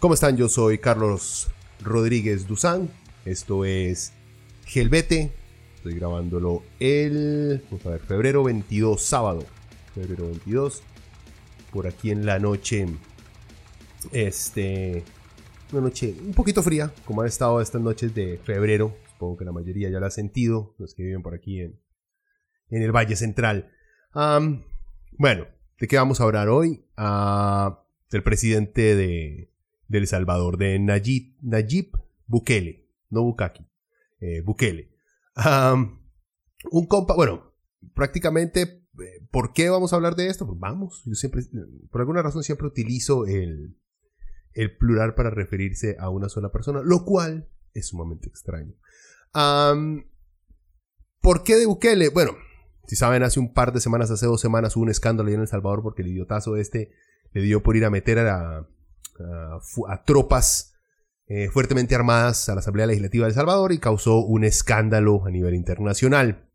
¿Cómo están? Yo soy Carlos Rodríguez Duzán. Esto es Gelbete. Estoy grabándolo el vamos a ver, febrero 22, sábado. Febrero 22. Por aquí en la noche. Este. Una noche un poquito fría, como ha estado estas noches de febrero. Supongo que la mayoría ya la ha sentido. Los que viven por aquí en, en el Valle Central. bueno, ¿de qué vamos a hablar hoy? Ah, del presidente de, del Salvador, de Nayib, Nayib Bukele, no Bukaki, eh, Bukele. un compa, bueno, prácticamente, eh, ¿por qué vamos a hablar de esto? Pues vamos, yo siempre, por alguna razón siempre utilizo el, el plural para referirse a una sola persona, lo cual es sumamente extraño. ¿Por qué de Bukele? Bueno, si saben, hace un par de semanas, hace dos semanas hubo un escándalo en El Salvador porque el idiotazo este le dio por ir a meter a la, a, tropas eh, fuertemente armadas a la Asamblea Legislativa de El Salvador y causó un escándalo a nivel internacional.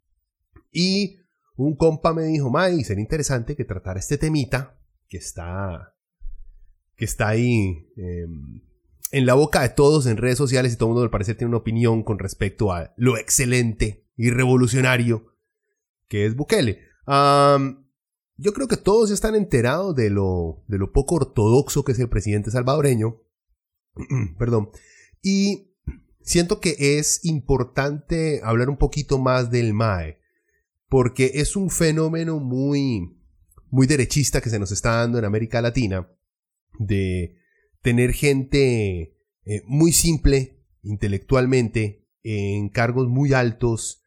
Y un compa me dijo, May, sería interesante que tratara este temita que está, que está ahí em, en la boca de todos en redes sociales y todo el mundo al parecer tiene una opinión con respecto a lo excelente y revolucionario que es Bukele. Yo creo que todos están enterados de lo, de lo poco ortodoxo que es el presidente salvadoreño. Perdón. Y siento que es importante hablar un poquito más del MAE, porque es un fenómeno muy, muy derechista que se nos está dando en América Latina, de tener gente eh, muy simple intelectualmente en cargos muy altos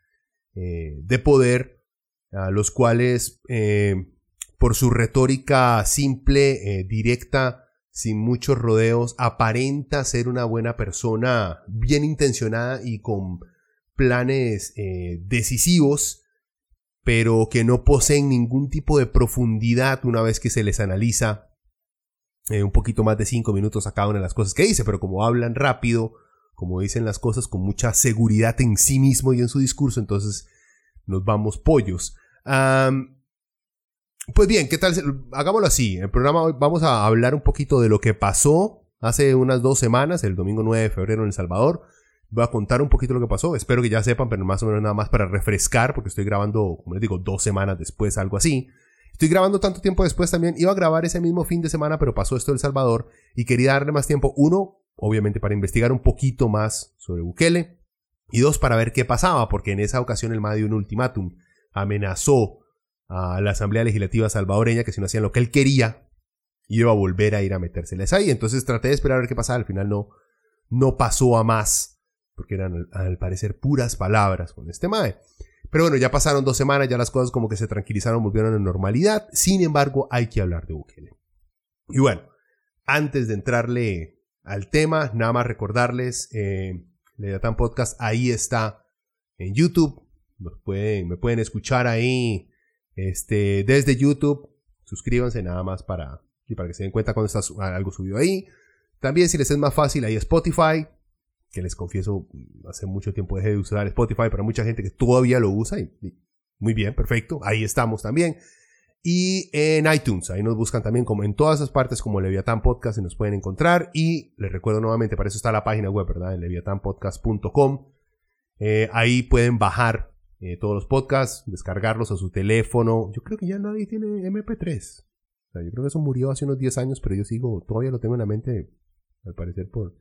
eh, de poder, a los cuales eh, por su retórica simple, eh, directa, sin muchos rodeos, aparenta ser una buena persona, bien intencionada y con planes eh, decisivos, pero que no poseen ningún tipo de profundidad una vez que se les analiza eh, un poquito más de cinco minutos a cada una de las cosas que dice, pero como hablan rápido, como dicen las cosas con mucha seguridad en sí mismo y en su discurso, entonces nos vamos pollos. Pues bien, ¿qué tal? Hagámoslo así. En el programa vamos a hablar un poquito de lo que pasó hace unas dos semanas, el domingo 9 de febrero en El Salvador. Voy a contar un poquito lo que pasó. Espero que ya sepan, pero más o menos nada más para refrescar, porque estoy grabando, como les digo, dos semanas después, algo así. Estoy grabando tanto tiempo después también. Iba a grabar ese mismo fin de semana, pero pasó esto en El Salvador y quería darle más tiempo. Uno, obviamente, para investigar un poquito más sobre Bukele. Y dos, para ver qué pasaba, porque en esa ocasión el MAD dio un ultimátum. Amenazó a la Asamblea Legislativa salvadoreña que si no hacían lo que él quería, iba a volver a ir a metérseles ahí. Entonces traté de esperar a ver qué pasaba. Al final no, no pasó a más, porque eran al parecer puras palabras con este MAE. Pero bueno, ya pasaron dos semanas, ya las cosas como que se tranquilizaron, volvieron a normalidad. Sin embargo, hay que hablar de Bukele. Y bueno, antes de entrarle al tema, nada más recordarles, eh, Podcast ahí está en YouTube. pueden, me pueden escuchar ahí este, desde YouTube. Suscríbanse nada más para, y para que se den cuenta cuando está algo subido ahí. También si les es más fácil, hay Spotify, que les confieso, hace mucho tiempo dejé de usar Spotify para mucha gente que todavía lo usa. Y, muy bien, perfecto. Ahí estamos también. Y en iTunes, ahí nos buscan también como en todas esas partes como Leviatán Podcast y nos pueden encontrar. Y les recuerdo nuevamente, para eso está la página web, ¿verdad? En leviatanpodcast.com. Eh, ahí pueden bajar eh, todos los podcasts, descargarlos a su teléfono. Yo creo que ya nadie tiene MP3. yo creo que eso murió hace unos 10 años, pero yo sigo, todavía lo tengo en la mente, al parecer por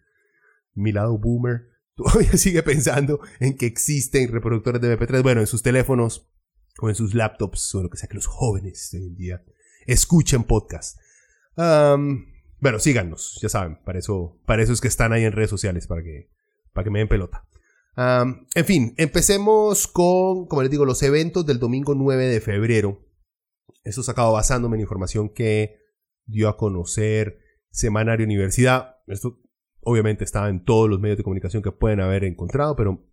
mi lado boomer. Todavía sigue pensando en que existen reproductores de MP3. Bueno, en sus teléfonos o en sus laptops o lo que sea que los jóvenes hoy en día escuchen podcast. bueno, síganos, ya saben, para eso, para eso es que están ahí en redes sociales, para que, para que me den pelota. En fin, empecemos con, como les digo, los eventos del domingo 9 de febrero. Eso sacado basándome en información que dio a conocer Semanario Universidad. Esto obviamente estaba en todos los medios de comunicación que pueden haber encontrado, pero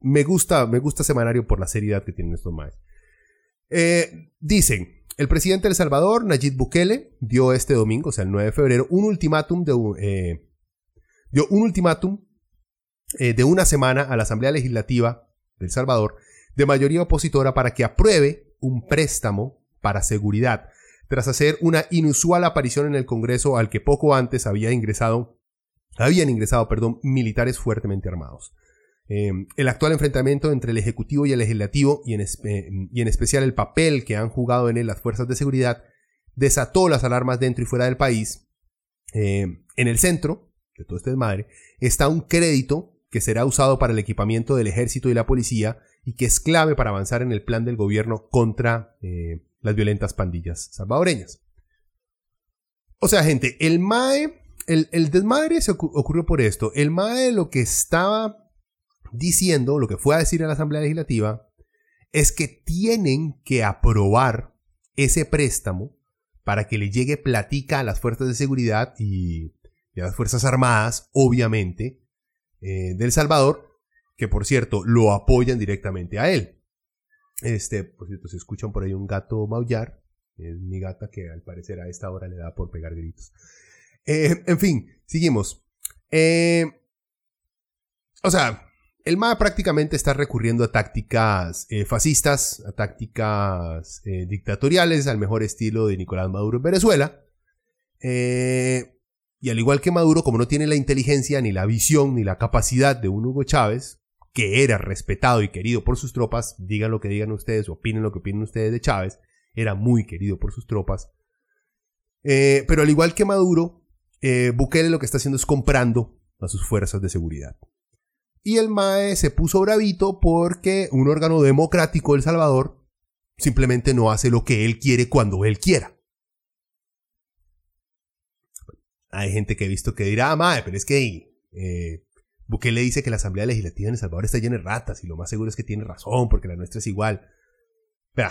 me gusta, me gusta Semanario por la seriedad que tienen estos más. Eh, dicen, el presidente de El Salvador, Nayib Bukele, dio este domingo, o sea, el 9 de febrero, un ultimátum de, eh, dio un ultimátum eh, de una semana a la Asamblea Legislativa de Salvador de mayoría opositora para que apruebe un préstamo para seguridad, tras hacer una inusual aparición en el Congreso al que poco antes había ingresado, habían ingresado, perdón, militares fuertemente armados. Em, el actual enfrentamiento entre el Ejecutivo y el Legislativo, y en, y en, especial el papel que han jugado en él las fuerzas de seguridad, desató las alarmas dentro y fuera del país. Em, en el centro de todo este desmadre está un crédito que será usado para el equipamiento del ejército y la policía y que es clave para avanzar en el plan del gobierno contra eh, las violentas pandillas salvadoreñas. O sea, gente, el MAE, el, desmadre se ocurrió por esto. El MAE lo que estaba diciendo, lo que fue a decir a la Asamblea Legislativa, es que tienen que aprobar ese préstamo para que le llegue platica a las fuerzas de seguridad y, a las Fuerzas Armadas, obviamente, eh, del Salvador, que por cierto lo apoyan directamente a él. Este, por cierto, se escuchan por ahí un gato maullar, es mi gata que al parecer a esta hora le da por pegar gritos. Eh, en fin, seguimos. Eh, o sea, el MA prácticamente está recurriendo a tácticas eh, fascistas, a tácticas dictatoriales, al mejor estilo de Nicolás Maduro en Venezuela. Eh, y al igual que Maduro, como no tiene la inteligencia, ni la visión, ni la capacidad de un Hugo Chávez, que era respetado y querido por sus tropas, digan lo que digan ustedes, opinen lo que opinen ustedes de Chávez, era muy querido por sus tropas. pero al igual que Maduro, Bukele lo que está haciendo es comprando a sus fuerzas de seguridad. Y el MAE se puso bravito porque un órgano democrático de El Salvador simplemente no hace lo que él quiere cuando él quiera. Hay gente que he visto que dirá, ah, MAE, pero es que eh, Bukele dice que la Asamblea Legislativa en El Salvador está llena de ratas y lo más seguro es que tiene razón porque la nuestra es igual. Pero,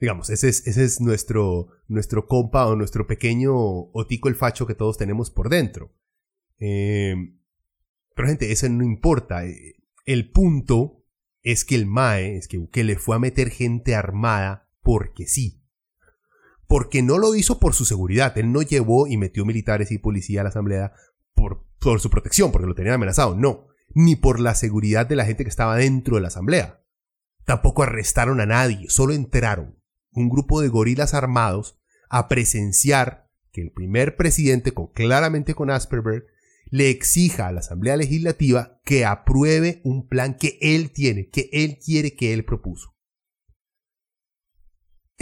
digamos, ese es, nuestro, nuestro compa o nuestro pequeño otico el facho que todos tenemos por dentro. Eh, pero gente, eso no importa. Eh, el punto es que el MAE, es que le fue a meter gente armada porque sí. Porque no lo hizo por su seguridad. Él no llevó y metió militares y policía a la asamblea por, su protección, porque lo tenían amenazado. No. Ni por la seguridad de la gente que estaba dentro de la asamblea. Tampoco arrestaron a nadie. Solo entraron un grupo de gorilas armados a presenciar que el primer presidente, claramente con Asperberg, le exija a la Asamblea Legislativa que apruebe un plan que él tiene, que él quiere que él propuso.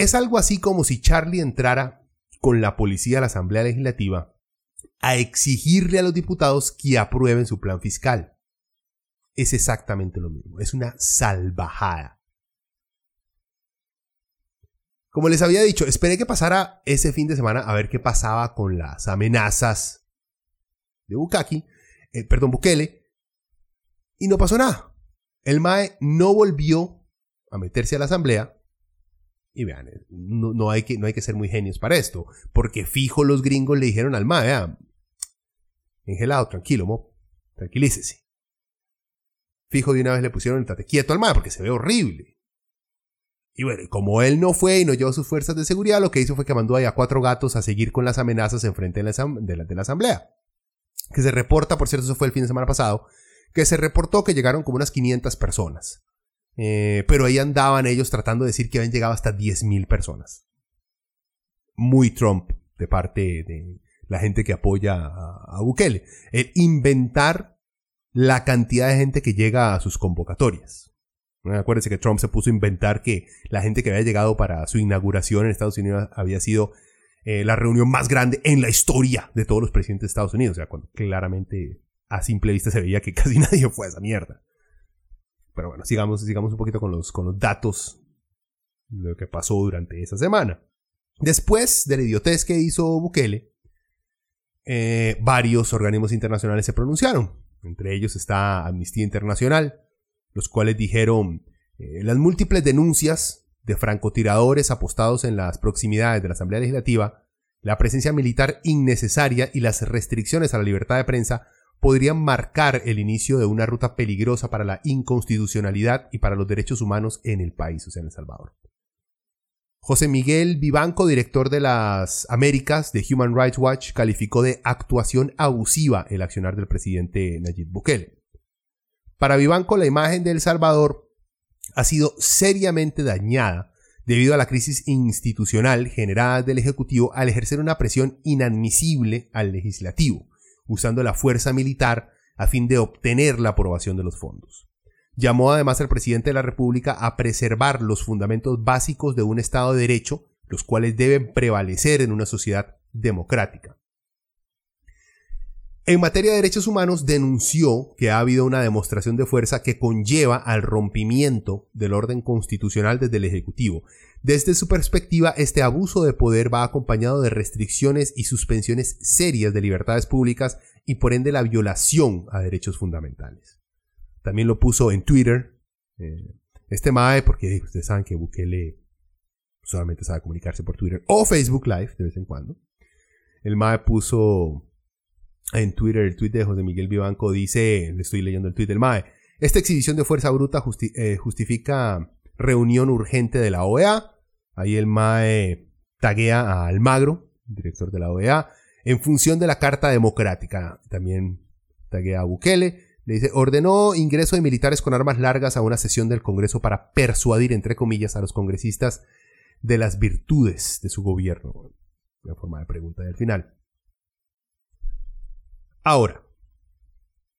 Es algo así como si Charlie entrara con la policía a la Asamblea Legislativa a exigirle a los diputados que aprueben su plan fiscal. Es exactamente lo mismo, es una salvajada. Como les había dicho, esperé que pasara ese fin de semana a ver qué pasaba con las amenazas de Bukaki, eh, perdón, Bukele, y no pasó nada. El MAE no volvió a meterse a la asamblea. Y vean, eh, no, hay que, no hay que ser muy genios para esto, porque fijo los gringos le dijeron al MAE, ah, engelado, tranquilo, mo, tranquilícese. Fijo de una vez le pusieron el tate quieto al MAE porque se ve horrible. Y bueno, como él no fue y no llevó sus fuerzas de seguridad, lo que hizo fue que mandó ahí a cuatro gatos a seguir con las amenazas en frente de la asamblea que se reporta, por cierto, eso fue el fin de semana pasado, que se reportó que llegaron como unas 500 personas. Eh, pero ahí andaban ellos tratando de decir que habían llegado hasta 10.000 personas. Muy Trump de parte de la gente que apoya a, Bukele. El inventar la cantidad de gente que llega a sus convocatorias. Acuérdense que Trump se puso a inventar que la gente que había llegado para su inauguración en Estados Unidos había sido eh, la reunión más grande en la historia de todos los presidentes de Estados Unidos. O sea, cuando claramente a simple vista se veía que casi nadie fue a esa mierda. Pero bueno, sigamos, sigamos un poquito con los, con los datos de lo que pasó durante esa semana. Después de la idiotez que hizo Bukele, eh, varios organismos internacionales se pronunciaron. Entre ellos está Amnistía Internacional, los cuales dijeron eh, las múltiples denuncias de francotiradores apostados en las proximidades de la Asamblea Legislativa, la presencia militar innecesaria y las restricciones a la libertad de prensa podrían marcar el inicio de una ruta peligrosa para la inconstitucionalidad y para los derechos humanos en el país, o sea, en El Salvador. José Miguel Vivanco, director de las Américas de Human Rights Watch, calificó de actuación abusiva el accionar del presidente Nayib Bukele. Para Vivanco, la imagen de El Salvador ha sido seriamente dañada debido a la crisis institucional generada del Ejecutivo al ejercer una presión inadmisible al legislativo, usando la fuerza militar a fin de obtener la aprobación de los fondos. Llamó además al presidente de la República a preservar los fundamentos básicos de un Estado de Derecho, los cuales deben prevalecer en una sociedad democrática. En materia de derechos humanos, denunció que ha habido una demostración de fuerza que conlleva al rompimiento del orden constitucional desde el Ejecutivo. Desde su perspectiva, este abuso de poder va acompañado de restricciones y suspensiones serias de libertades públicas y por ende la violación a derechos fundamentales. También lo puso en Twitter. Eh, este MAE, porque ustedes saben que Bukele solamente sabe comunicarse por Twitter o Facebook Live de vez en cuando. El MAE puso en Twitter, el tweet de José Miguel Vivanco dice, le estoy leyendo el tweet del MAE, esta exhibición de fuerza bruta eh, justifica reunión urgente de la OEA. Ahí el MAE taguea a Almagro, director de la OEA, en función de la Carta Democrática. También taguea a Bukele. Le dice, ordenó ingreso de militares con armas largas a una sesión del Congreso para persuadir, entre comillas, a los congresistas de las virtudes de su gobierno. Una forma de pregunta del final. Ahora,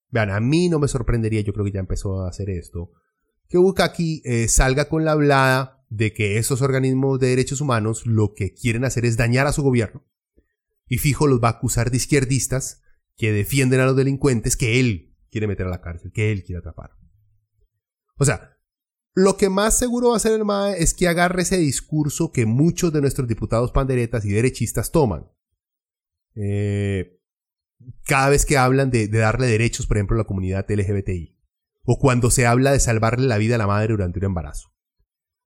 vean, a mí no me sorprendería, yo creo que ya empezó a hacer esto, que Bukaki eh, salga con la hablada de que esos organismos de derechos humanos lo que quieren hacer es dañar a su gobierno. Y fijo los va a acusar de izquierdistas que defienden a los delincuentes que él quiere meter a la cárcel, que él quiere atrapar. O sea, lo que más seguro va a hacer el MAE es que agarre ese discurso que muchos de nuestros diputados panderetas y derechistas toman. Eh, cada vez que hablan de, darle derechos, por ejemplo, a la comunidad LGBTI. O cuando se habla de salvarle la vida a la madre durante un embarazo.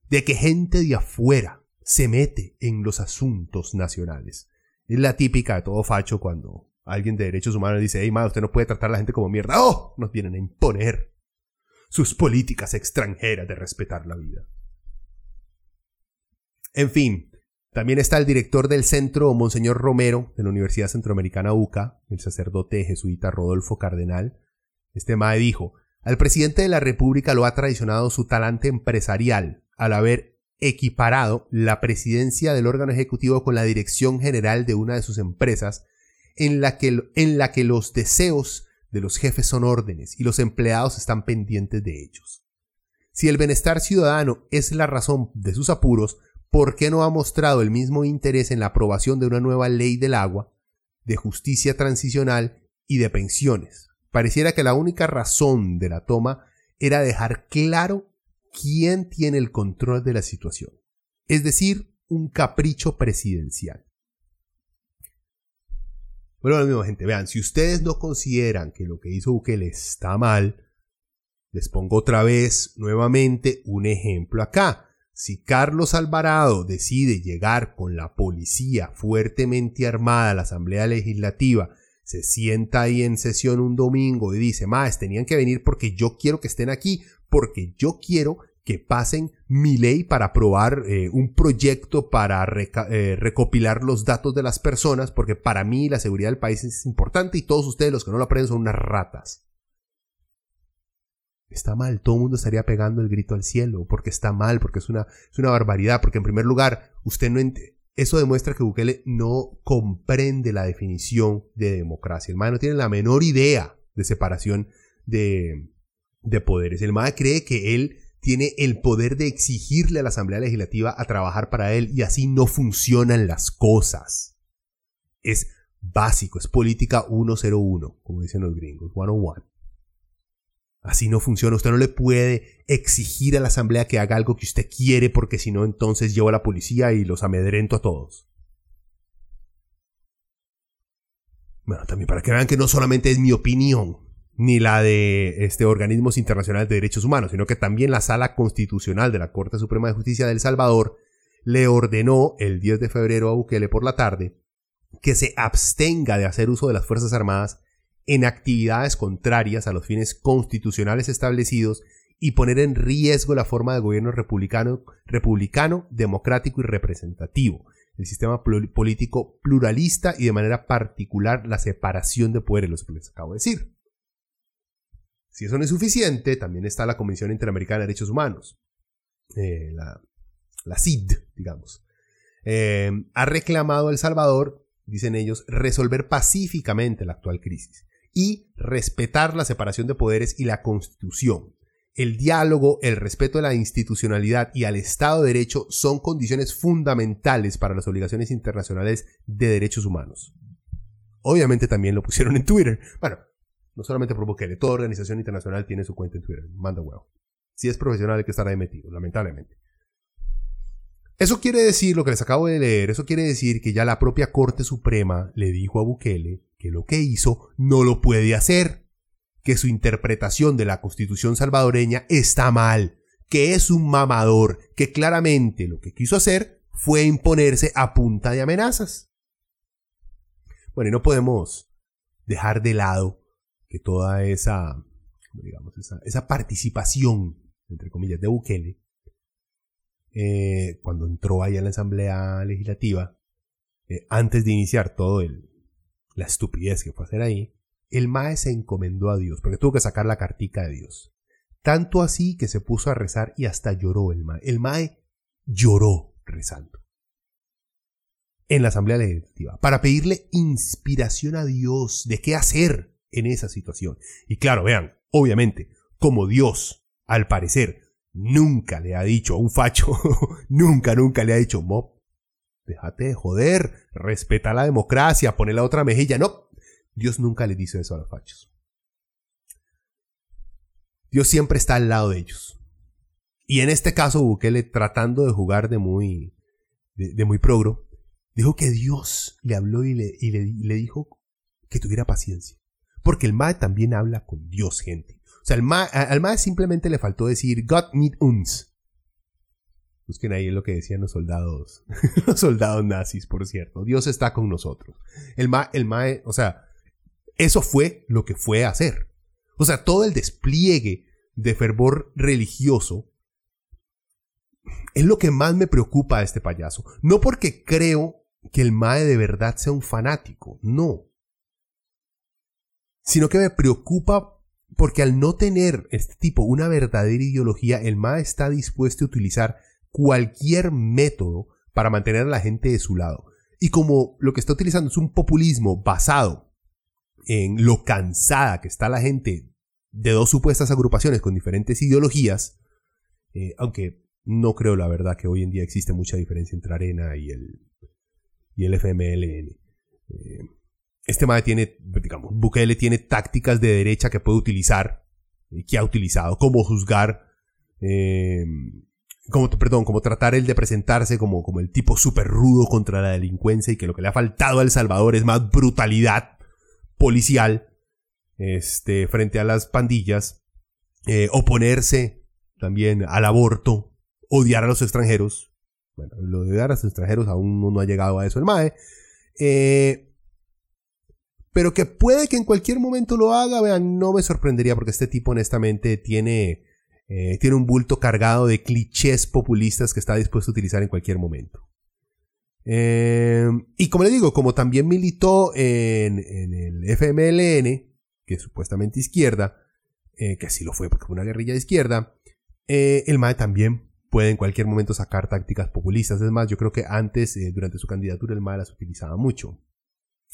De que gente de afuera se mete en los asuntos nacionales. Es la típica de todo facho cuando alguien de derechos humanos dice, hey, madre, usted no puede tratar a la gente como mierda. ¡Oh! Nos vienen a imponer sus políticas extranjeras de respetar la vida. En fin, también está el director del centro, Monseñor Romero, de la Universidad Centroamericana UCA, el sacerdote jesuita Rodolfo Cardenal. Este MAE dijo, al presidente de la República lo ha traicionado su talante empresarial al haber equiparado la presidencia del órgano ejecutivo con la dirección general de una de sus empresas en la que, en la que los deseos de los jefes son órdenes y los empleados están pendientes de ellos. Si el bienestar ciudadano es la razón de sus apuros, ¿por qué no ha mostrado el mismo interés en la aprobación de una nueva ley del agua, de justicia transicional y de pensiones? Pareciera que la única razón de la toma era dejar claro quién tiene el control de la situación, es decir, un capricho presidencial. Bueno, lo mismo, gente, vean, si ustedes no consideran que lo que hizo Bukele está mal, les pongo otra vez, nuevamente, un ejemplo acá. Si Carlos Alvarado decide llegar con la policía fuertemente armada a la Asamblea Legislativa, se sienta ahí en sesión un domingo y dice, más, tenían que venir porque yo quiero que estén aquí, porque yo quiero que pasen mi ley para aprobar eh, un proyecto para eh, recopilar los datos de las personas, porque para mí la seguridad del país es importante y todos ustedes los que no lo aprenden son unas ratas. Está mal, todo el mundo estaría pegando el grito al cielo, porque está mal, porque es una, es una barbaridad, porque en primer lugar, usted no eso demuestra que Bukele no comprende la definición de democracia. El MAE no tiene la menor idea de separación de, de poderes. El MAE cree que él tiene el poder de exigirle a la Asamblea Legislativa a trabajar para él y así no funcionan las cosas. Es básico, es política 101, como dicen los gringos, 101. Así no funciona. Usted no le puede exigir a la asamblea que haga algo que usted quiere porque si no entonces llevo a la policía y los amedrento a todos. Bueno, también para que vean que no solamente es mi opinión, ni la de este, organismos internacionales de derechos humanos, sino que también la Sala Constitucional de la Corte Suprema de Justicia de El Salvador le ordenó el 10 de febrero a Bukele por la tarde que se abstenga de hacer uso de las Fuerzas Armadas en actividades contrarias a los fines constitucionales establecidos y poner en riesgo la forma de gobierno republicano, republicano democrático y representativo, el sistema político pluralista y de manera particular la separación de poderes, lo que les acabo de decir. Si eso no es suficiente, también está la Comisión Interamericana de Derechos Humanos, eh, la, la, CID, digamos. Eh, ha reclamado a El Salvador, dicen ellos, resolver pacíficamente la actual crisis y respetar la separación de poderes y la constitución. El diálogo, el respeto a la institucionalidad y al Estado de Derecho son condiciones fundamentales para las obligaciones internacionales de derechos humanos. Obviamente también lo pusieron en Twitter. Bueno, no solamente por Bukele, toda organización internacional tiene su cuenta en Twitter. Manda huevo. Si es profesional hay que estar ahí metido, lamentablemente. Eso quiere decir, lo que les acabo de leer, eso quiere decir que ya la propia Corte Suprema le dijo a Bukele que lo que hizo no lo puede hacer, que su interpretación de la constitución salvadoreña está mal, que es un mamador, que claramente lo que quiso hacer fue imponerse a punta de amenazas. Bueno, y no podemos dejar de lado que toda esa, digamos, esa, participación, entre comillas, de Bukele, eh, cuando entró ahí a la Asamblea Legislativa, eh, antes de iniciar todo el, la estupidez que fue hacer ahí, el Mae se encomendó a Dios, porque tuvo que sacar la cartica de Dios. Tanto así que se puso a rezar y hasta lloró el Mae. El Mae lloró rezando. En la Asamblea Legislativa, para pedirle inspiración a Dios de qué hacer en esa situación. Y claro, vean, obviamente, como Dios, al parecer, nunca le ha dicho a un facho, nunca, nunca le ha dicho, Mob, Déjate de joder, respeta la democracia, pone la otra mejilla. No, Dios nunca le dice eso a los fachos. Dios siempre está al lado de ellos. Y en este caso, Bukele, tratando de jugar de muy, de, muy progro, dijo que Dios le habló y le, y le, dijo que tuviera paciencia. Porque el MAE también habla con Dios, gente. O sea, al MAE simplemente le faltó decir, God need uns. Busquen ahí lo que decían los soldados, los soldados nazis, por cierto. Dios está con nosotros. El ma, el mae, o sea, eso fue lo que fue a hacer. O sea, todo el despliegue de fervor religioso es lo que más me preocupa a este payaso. No porque creo que el mae de verdad sea un fanático, no. Sino que me preocupa porque al no tener este tipo una verdadera ideología, el mae está dispuesto a utilizar cualquier método para mantener a la gente de su lado. Y como lo que está utilizando es un populismo basado en lo cansada que está la gente de dos supuestas agrupaciones con diferentes ideologías, eh, aunque no creo la verdad que hoy en día existe mucha diferencia entre Arena y el, y el FMLN. Eh, este MAE tiene, digamos, Bukele tiene tácticas de derecha que puede utilizar, y que ha utilizado, como juzgar eh, como, perdón, como tratar el de presentarse como, como el tipo súper rudo contra la delincuencia y que lo que le ha faltado a El Salvador es más brutalidad policial este, frente a las pandillas, eh, oponerse también al aborto, odiar a los extranjeros. Bueno, lo de odiar a los extranjeros aún no, ha llegado a eso el MAE. Eh, pero que puede que en cualquier momento lo haga, vean, no me sorprendería porque este tipo honestamente tiene eh, tiene un bulto cargado de clichés populistas que está dispuesto a utilizar en cualquier momento. Eh, y como le digo, como también militó en, el FMLN, que es supuestamente izquierda, eh, que así lo fue porque fue una guerrilla de izquierda, el MAE también puede en cualquier momento sacar tácticas populistas. Es más, yo creo que antes, durante su candidatura, el MAE las utilizaba mucho.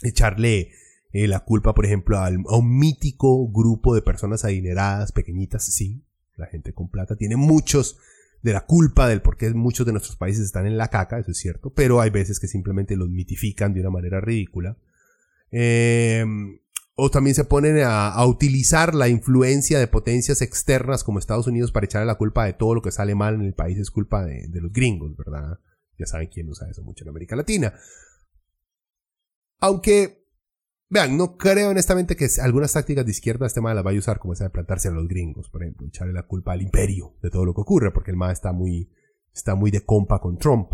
Echarle la culpa, por ejemplo, a un mítico grupo de personas adineradas, pequeñitas, sí, la gente con plata tiene muchos de la culpa del por qué muchos de nuestros países están en la caca, eso es cierto, pero hay veces que simplemente los mitifican de una manera ridícula. Eh, o también se ponen a, utilizar la influencia de potencias externas como Estados Unidos para echarle la culpa de todo lo que sale mal en el país es culpa de, los gringos, ¿verdad? Ya saben quién usa eso mucho en América Latina. Aunque, vean, no creo honestamente que algunas tácticas de izquierda este mal las vaya a usar como esa de plantarse a los gringos, por ejemplo, echarle la culpa al imperio de todo lo que ocurre, porque el MAE está muy, está muy de compa con Trump.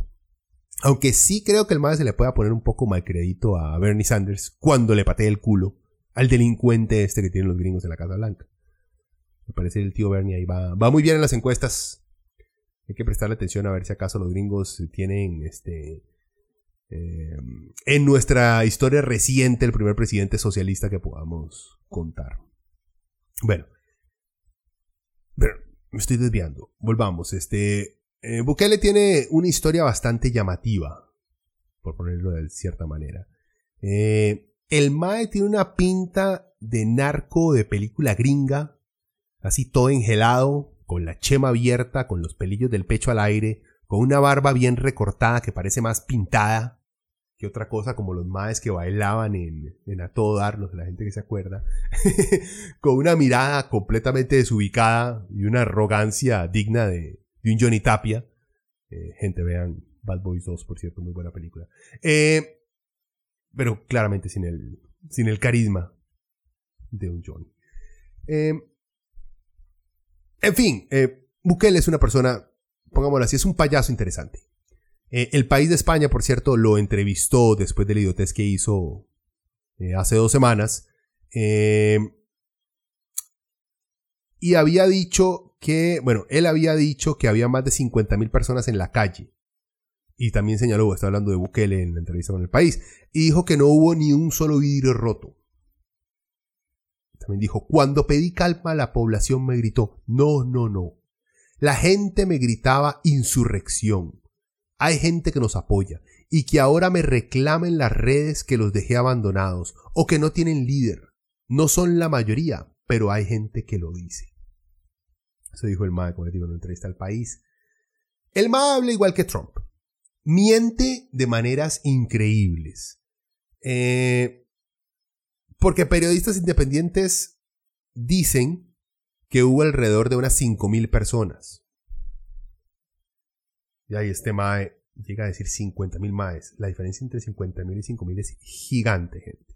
Aunque sí creo que el MAE se le pueda poner un poco mal crédito a Bernie Sanders cuando le patee el culo al delincuente este que tienen los gringos en la Casa Blanca. Me parece que el tío Bernie ahí va, va muy bien en las encuestas. Hay que prestarle atención a ver si acaso los gringos tienen este en nuestra historia reciente el primer presidente socialista que podamos contar. Bueno, me estoy desviando. Volvamos. Este eh, Bukele tiene una historia bastante llamativa, por ponerlo de cierta manera. Eh, el Mae tiene una pinta de narco de película gringa, así todo engelado, con la chema abierta, con los pelillos del pecho al aire, con una barba bien recortada que parece más pintada que otra cosa, como los maes que bailaban en, en A Todo Dar, la gente que se acuerda, con una mirada completamente desubicada y una arrogancia digna de, un Johnny Tapia. Eh, gente, vean Bad Boys 2, por cierto, muy buena película. Eh, pero claramente sin el, sin el carisma de un Johnny. Eh, en fin, Bukele es una persona, pongámoslo así, es un payaso interesante. Eh, el país de España, por cierto, lo entrevistó después del idiotez que hizo eh, hace dos semanas. y había dicho que, bueno, él había dicho que había más de 50.000 personas en la calle. Y también señaló, está hablando de Bukele en la entrevista con el país, y dijo que no hubo ni un solo vidrio roto. También dijo, cuando pedí calma la población me gritó, no, no, no. La gente me gritaba insurrección. Hay gente que nos apoya y que ahora me reclamen las redes que los dejé abandonados o que no tienen líder. No son la mayoría, pero hay gente que lo dice. Eso dijo el MAE, como digo, en una entrevista al país. El MAE habla igual que Trump. Miente de maneras increíbles. Eh, porque periodistas independientes dicen que hubo alrededor de unas 5.000 personas. Y ahí este MAE llega a decir 50.000 MAEs. La diferencia entre 50.000 y 5.000 es gigante, gente.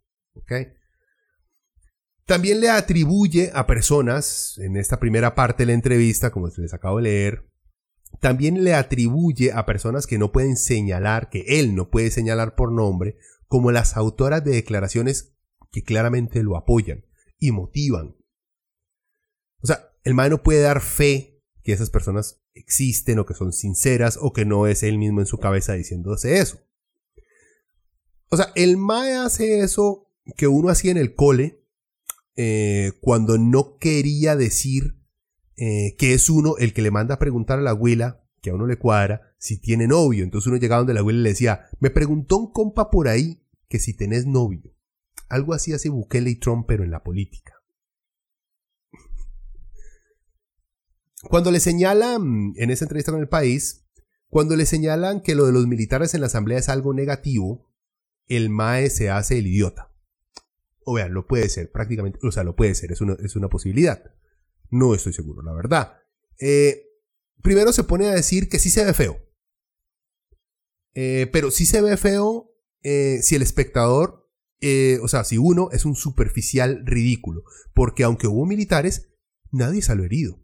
También le atribuye a personas, en esta primera parte de la entrevista, como les acabo de leer, también le atribuye a personas que no pueden señalar, que él no puede señalar por nombre, como las autoras de declaraciones que claramente lo apoyan y motivan. O sea, el MAE no puede dar fe que esas personas existen o que son sinceras o que no es él mismo en su cabeza diciéndose eso. O sea, el MAE hace eso que uno hacía en el cole eh, cuando no quería decir eh, que es uno el que le manda a preguntar a la abuela, que a uno le cuadra, si tiene novio. Entonces uno llegaba donde la abuela y le decía, me preguntó un compa por ahí que si tenés novio. Algo así hace Bukele y Trump, pero en la política. Cuando le señalan, en esa entrevista con el país, cuando le señalan que lo de los militares en la asamblea es algo negativo, el MAE se hace el idiota. O vean, lo puede ser, prácticamente, o sea, lo puede ser, es una, es una posibilidad. No estoy seguro, la verdad. Eh, primero se pone a decir que sí se ve feo. Eh, pero sí se ve feo eh, si el espectador eh, o sea, si uno es un superficial ridículo, porque aunque hubo militares, nadie salió herido.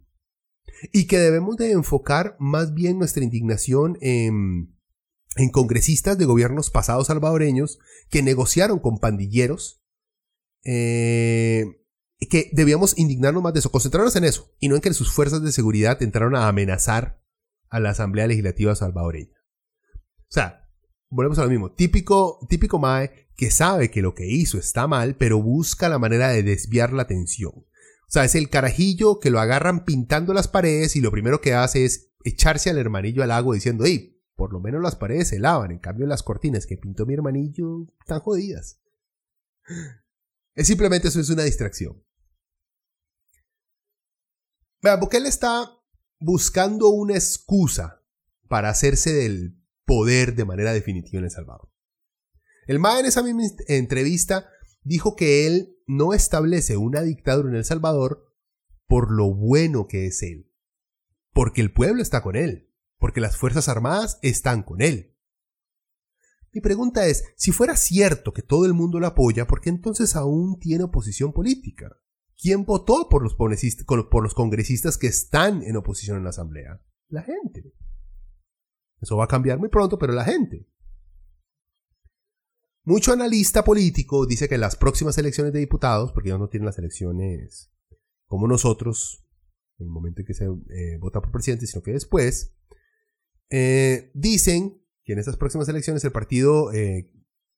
Y que debemos de enfocar más bien nuestra indignación en, congresistas de gobiernos pasados salvadoreños que negociaron con pandilleros, eh, que debíamos indignarnos más de eso, concentrarnos en eso, y no en que sus fuerzas de seguridad entraron a amenazar a la Asamblea Legislativa salvadoreña. O sea, volvemos a lo mismo, típico, típico MAE que sabe que lo que hizo está mal, pero busca la manera de desviar la atención. O sea, es el carajillo que lo agarran pintando las paredes y lo primero que hace es echarse al hermanillo al agua diciendo, hey, por lo menos las paredes se lavan, en cambio las cortinas que pintó mi hermanillo están jodidas. Es simplemente eso es una distracción. Vean, él está buscando una excusa para hacerse del poder de manera definitiva en El Salvador. El MAE en esa misma entrevista dijo que él no establece una dictadura en El Salvador por lo bueno que es él, porque el pueblo está con él, porque las Fuerzas Armadas están con él. Mi pregunta es, si fuera cierto que todo el mundo lo apoya, ¿por qué entonces aún tiene oposición política? ¿Quién votó por los, por los congresistas que están en oposición en la Asamblea? La gente. Eso va a cambiar muy pronto, pero la gente. Mucho analista político dice que las próximas elecciones de diputados, porque ellos no tienen las elecciones como nosotros, en el momento en que se eh, vota por presidente, sino que después, eh, dicen que en estas próximas elecciones el partido eh,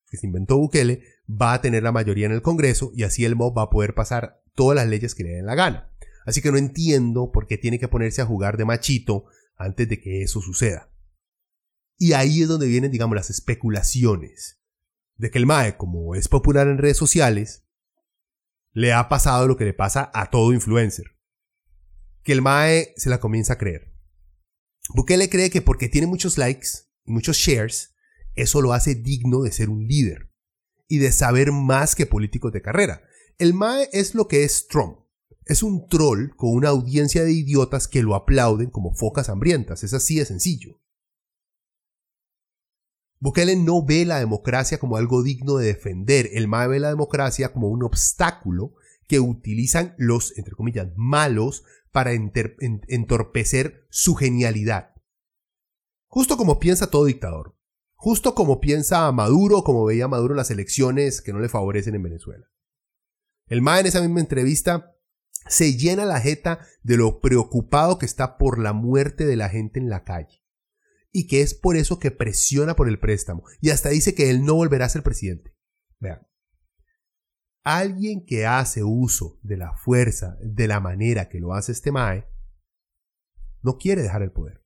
que se inventó Bukele va a tener la mayoría en el Congreso y así el MOB va a poder pasar todas las leyes que le den la gana. Así que no entiendo por qué tiene que ponerse a jugar de machito antes de que eso suceda. Y ahí es donde vienen, digamos, las especulaciones de que el MAE, como es popular en redes sociales, le ha pasado lo que le pasa a todo influencer. Que el MAE se la comienza a creer. Bukele cree que porque tiene muchos likes y muchos shares, eso lo hace digno de ser un líder y de saber más que políticos de carrera. El MAE es lo que es Trump. Es un troll con una audiencia de idiotas que lo aplauden como focas hambrientas. Es así de sencillo. Bukele no ve la democracia como algo digno de defender, el MAE ve la democracia como un obstáculo que utilizan los, entre comillas, malos para entorpecer su genialidad. Justo como piensa todo dictador. Justo como piensa Maduro, como veía Maduro en las elecciones que no le favorecen en Venezuela. El MAE en esa misma entrevista se llena la jeta de lo preocupado que está por la muerte de la gente en la calle y que es por eso que presiona por el préstamo y hasta dice que él no volverá a ser presidente. Vean, alguien que hace uso de la fuerza de la manera que lo hace este Mae, no quiere dejar el poder.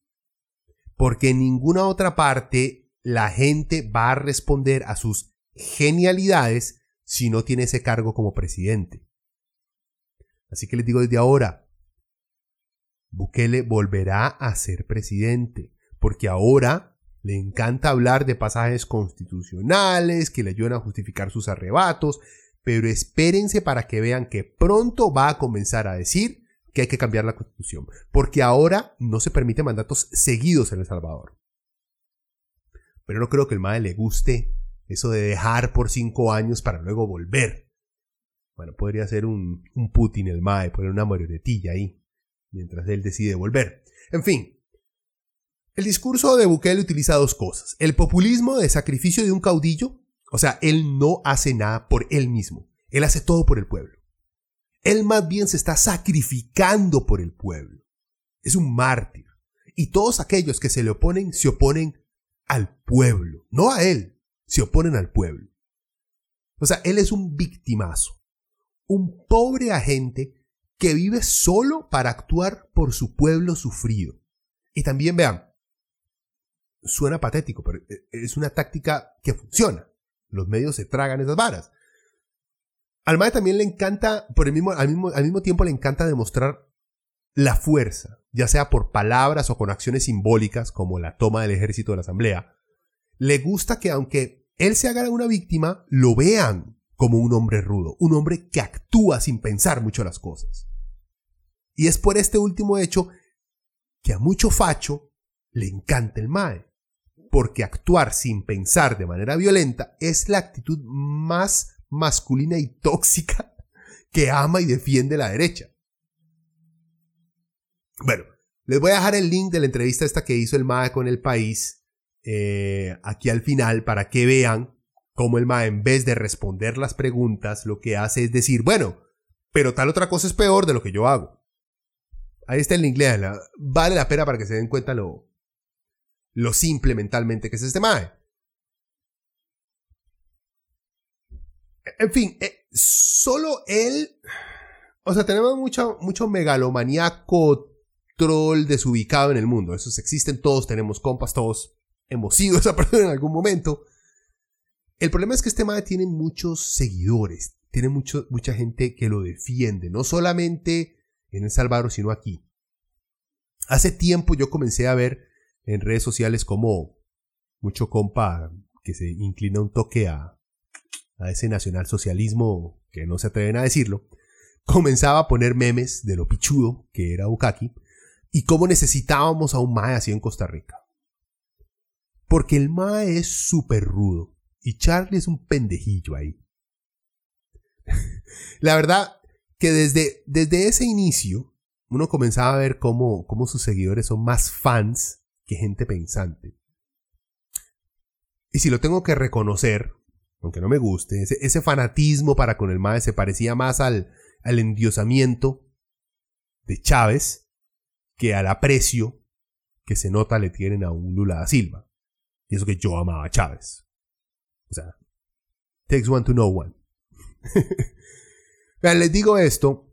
Porque en ninguna otra parte la gente va a responder a sus genialidades si no tiene ese cargo como presidente. Así que les digo desde ahora, Bukele volverá a ser presidente porque ahora le encanta hablar de pasajes constitucionales que le ayudan a justificar sus arrebatos, pero espérense para que vean que pronto va a comenzar a decir que hay que cambiar la constitución, porque ahora no se permite mandatos seguidos en El Salvador. Pero no creo que el MAE le guste eso de dejar por cinco años para luego volver. Bueno, podría ser un, un Putin el MAE, poner una marionetilla ahí, mientras él decide volver. En fin, el discurso de Bukele utiliza dos cosas. El populismo de sacrificio de un caudillo, o sea, él no hace nada por él mismo, él hace todo por el pueblo. Él más bien se está sacrificando por el pueblo. Es un mártir. Y todos aquellos que se le oponen se oponen al pueblo, no a él, se oponen al pueblo. O sea, él es un victimazo, un pobre agente que vive solo para actuar por su pueblo sufrido. Y también vean, suena patético, pero eh, es una táctica que funciona. Los medios se tragan esas varas. Al MAE también le encanta, por el mismo, al, mismo, al mismo tiempo le encanta demostrar la fuerza, ya sea por palabras o con acciones simbólicas, como la toma del ejército de la asamblea. Le gusta que aunque él se haga una víctima, lo vean como un hombre rudo, un hombre que actúa sin pensar mucho las cosas. Y es por este último hecho que a mucho facho le encanta el MAE porque actuar sin pensar de manera violenta es la actitud más masculina y tóxica que ama y defiende la derecha. Bueno, les voy a dejar el link de la entrevista esta que hizo el MAE con el país eh, aquí al final para que vean cómo el MAE en vez de responder las preguntas lo que hace es decir, bueno, pero tal otra cosa es peor de lo que yo hago. Ahí está el link, Vale la pena para que se den cuenta lo, lo simple mentalmente que es este Mae. En fin, eh, solo él. O sea, tenemos mucho, mucho megalomaníaco troll desubicado en el mundo. Esos existen, todos tenemos compas, todos hemos sido esa persona en algún momento. El problema es que este Mae tiene muchos seguidores, tiene mucho, mucha gente que lo defiende, no solamente en El Salvador, sino aquí. Hace tiempo yo comencé a ver en redes sociales como mucho compa que se inclina un toque a, a ese nacionalsocialismo que no se atreven a decirlo, comenzaba a poner memes de lo pichudo que era Bukaki y cómo necesitábamos a un Mae así en Costa Rica. Porque el Mae es súper rudo y Charlie es un pendejillo ahí. La verdad que desde, desde ese inicio uno comenzaba a ver cómo, cómo sus seguidores son más fans que gente pensante. Y si lo tengo que reconocer, aunque no me guste, ese, fanatismo para con el MAE se parecía más al, endiosamiento de Chávez que al aprecio que se nota le tienen a un Lula da Silva. Y eso que yo amaba a Chávez. O sea, takes one to know one. Les digo esto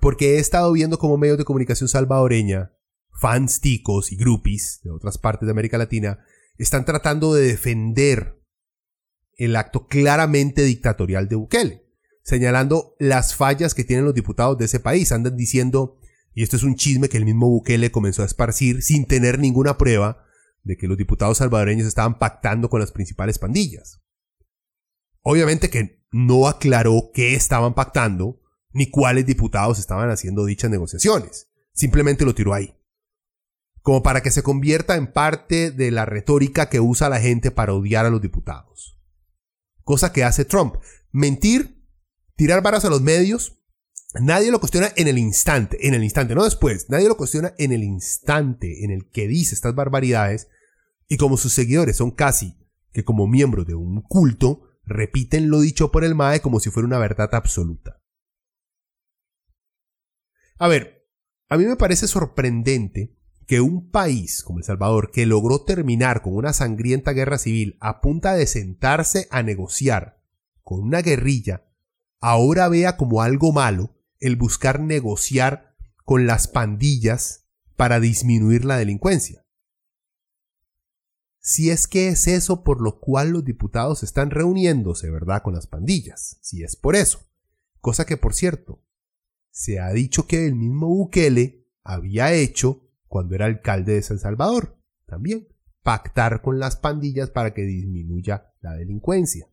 porque he estado viendo como medios de comunicación salvadoreña, fans ticos y groupies de otras partes de América Latina, están tratando de defender el acto claramente dictatorial de Bukele, señalando las fallas que tienen los diputados de ese país. Andan diciendo, y esto es un chisme que el mismo Bukele comenzó a esparcir sin tener ninguna prueba de que los diputados salvadoreños estaban pactando con las principales pandillas. Obviamente que no aclaró qué estaban pactando, ni cuáles diputados estaban haciendo dichas negociaciones. Simplemente lo tiró ahí. Como para que se convierta en parte de la retórica que usa la gente para odiar a los diputados. Cosa que hace Trump. Mentir, tirar varas a los medios. Nadie lo cuestiona en el instante, en el instante, no después. Nadie lo cuestiona en el instante en el que dice estas barbaridades. Y como sus seguidores son casi que como miembros de un culto, repiten lo dicho por el MAE como si fuera una verdad absoluta. A ver, a mí me parece sorprendente que un país como El Salvador, que logró terminar con una sangrienta guerra civil a punta de sentarse a negociar con una guerrilla, ahora vea como algo malo el buscar negociar con las pandillas para disminuir la delincuencia. Si es que es eso por lo cual los diputados están reuniéndose, ¿verdad? Con las pandillas. Si es por eso. Cosa que, por cierto, se ha dicho que el mismo Bukele había hecho cuando era alcalde de San Salvador. También pactar con las pandillas para que disminuya la delincuencia.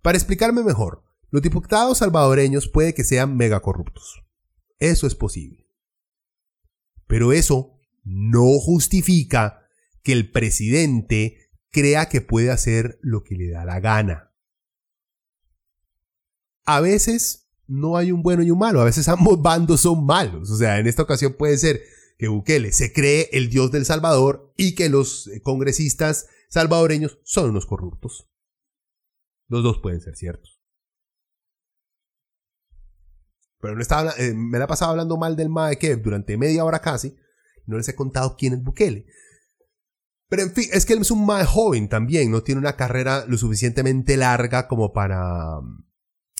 Para explicarme mejor, los diputados salvadoreños puede que sean mega corruptos. Eso es posible. Pero eso no justifica que el presidente crea que puede hacer lo que le da la gana a veces no hay un bueno y un malo, a veces ambos bandos son malos. O sea, en esta ocasión puede ser que Bukele se cree el dios del Salvador y que los eh, congresistas salvadoreños son unos corruptos. Los dos pueden ser ciertos. Pero no estaba, eh, me la he pasado hablando mal del MAE que durante media hora casi no les he contado quién es Bukele. Pero en fin, es que él es un MAE joven también, no tiene una carrera lo suficientemente larga como para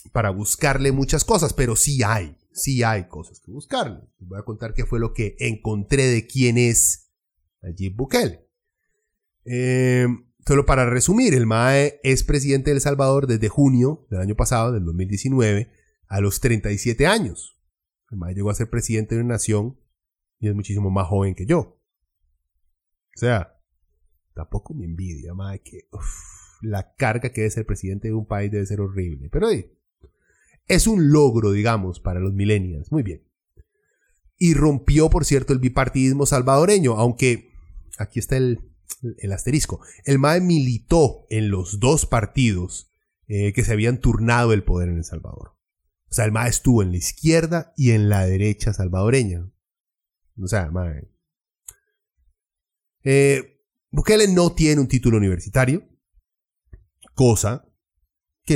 para buscarle muchas cosas, pero sí hay, sí hay cosas que buscarle. Voy a contar qué fue lo que encontré de quién es Nayib Bukele. Eh, solo para resumir, el MAE es presidente de El Salvador desde junio del año pasado, del 2019, a los 37 años. El MAE llegó a ser presidente de una nación y es muchísimo más joven que yo. O sea, tampoco me envidia, MAE, que la carga que debe ser presidente de un país debe ser horrible. Pero es un logro, digamos, para los millennials. Muy bien. Y rompió, por cierto, el bipartidismo salvadoreño, aunque aquí está el, asterisco. El MAE militó en los dos partidos eh, que se habían turnado el poder en El Salvador. O sea, el MAE estuvo en la izquierda y en la derecha salvadoreña. O sea, MAE. Eh, Bukele no tiene un título universitario, cosa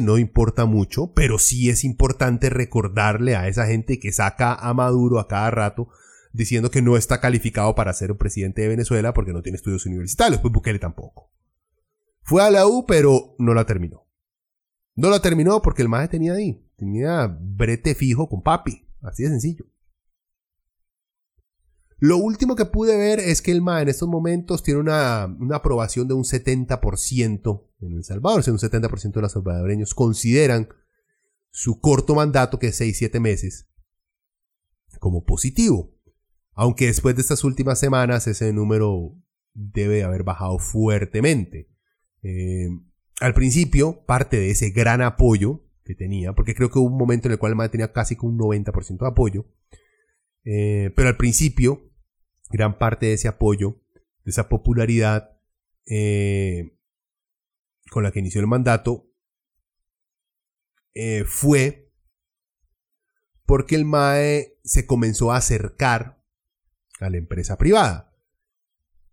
no importa mucho, pero sí es importante recordarle a esa gente que saca a Maduro a cada rato diciendo que no está calificado para ser un presidente de Venezuela porque no tiene estudios universitarios, pues Bukele tampoco. Fue a la U, pero no la terminó. No la terminó porque el maje tenía ahí, tenía brete fijo con papi, así de sencillo. Lo último que pude ver es que el MA en estos momentos tiene una, aprobación de un 70% en El Salvador. O sea, un 70% de los salvadoreños consideran su corto mandato, que es 6-7 meses, como positivo. Aunque después de estas últimas semanas ese número debe haber bajado fuertemente. Eh, al principio, parte de ese gran apoyo que tenía, porque creo que hubo un momento en el cual el MAE tenía casi un 90% de apoyo, eh, pero al principio, gran parte de ese apoyo, de esa popularidad eh, con la que inició el mandato, eh, fue porque el MAE se comenzó a acercar a la empresa privada.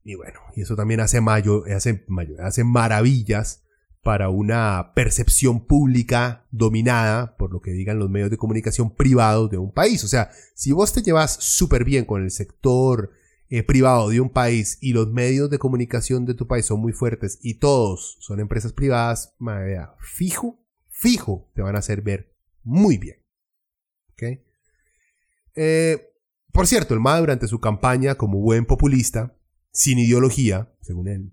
Y bueno, y eso también hace, mayo, hace, hace maravillas para una percepción pública dominada por lo que digan los medios de comunicación privados de un país. O sea, si vos te llevas súper bien con el sector eh, privado de un país y los medios de comunicación de tu país son muy fuertes y todos son empresas privadas, fijo, fijo, te van a hacer ver muy bien. Eh, por cierto, el MA durante su campaña como buen populista, sin ideología, según él,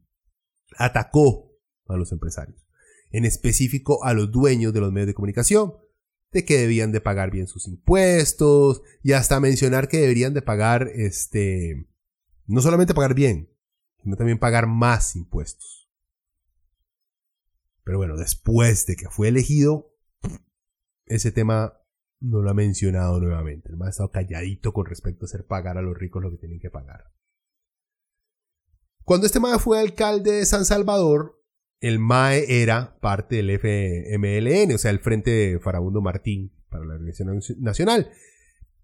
atacó a los empresarios, en específico a los dueños de los medios de comunicación, de que debían de pagar bien sus impuestos y hasta mencionar que deberían de pagar, este, no solamente pagar bien, sino también pagar más impuestos. Pero bueno, después de que fue elegido, ese tema no lo ha mencionado nuevamente. El ha estado calladito con respecto a hacer pagar a los ricos lo que tienen que pagar. Cuando este MAE fue alcalde de San Salvador, el MAE era parte del FMLN, o sea, el Frente Farabundo Martín para la Organización Nacional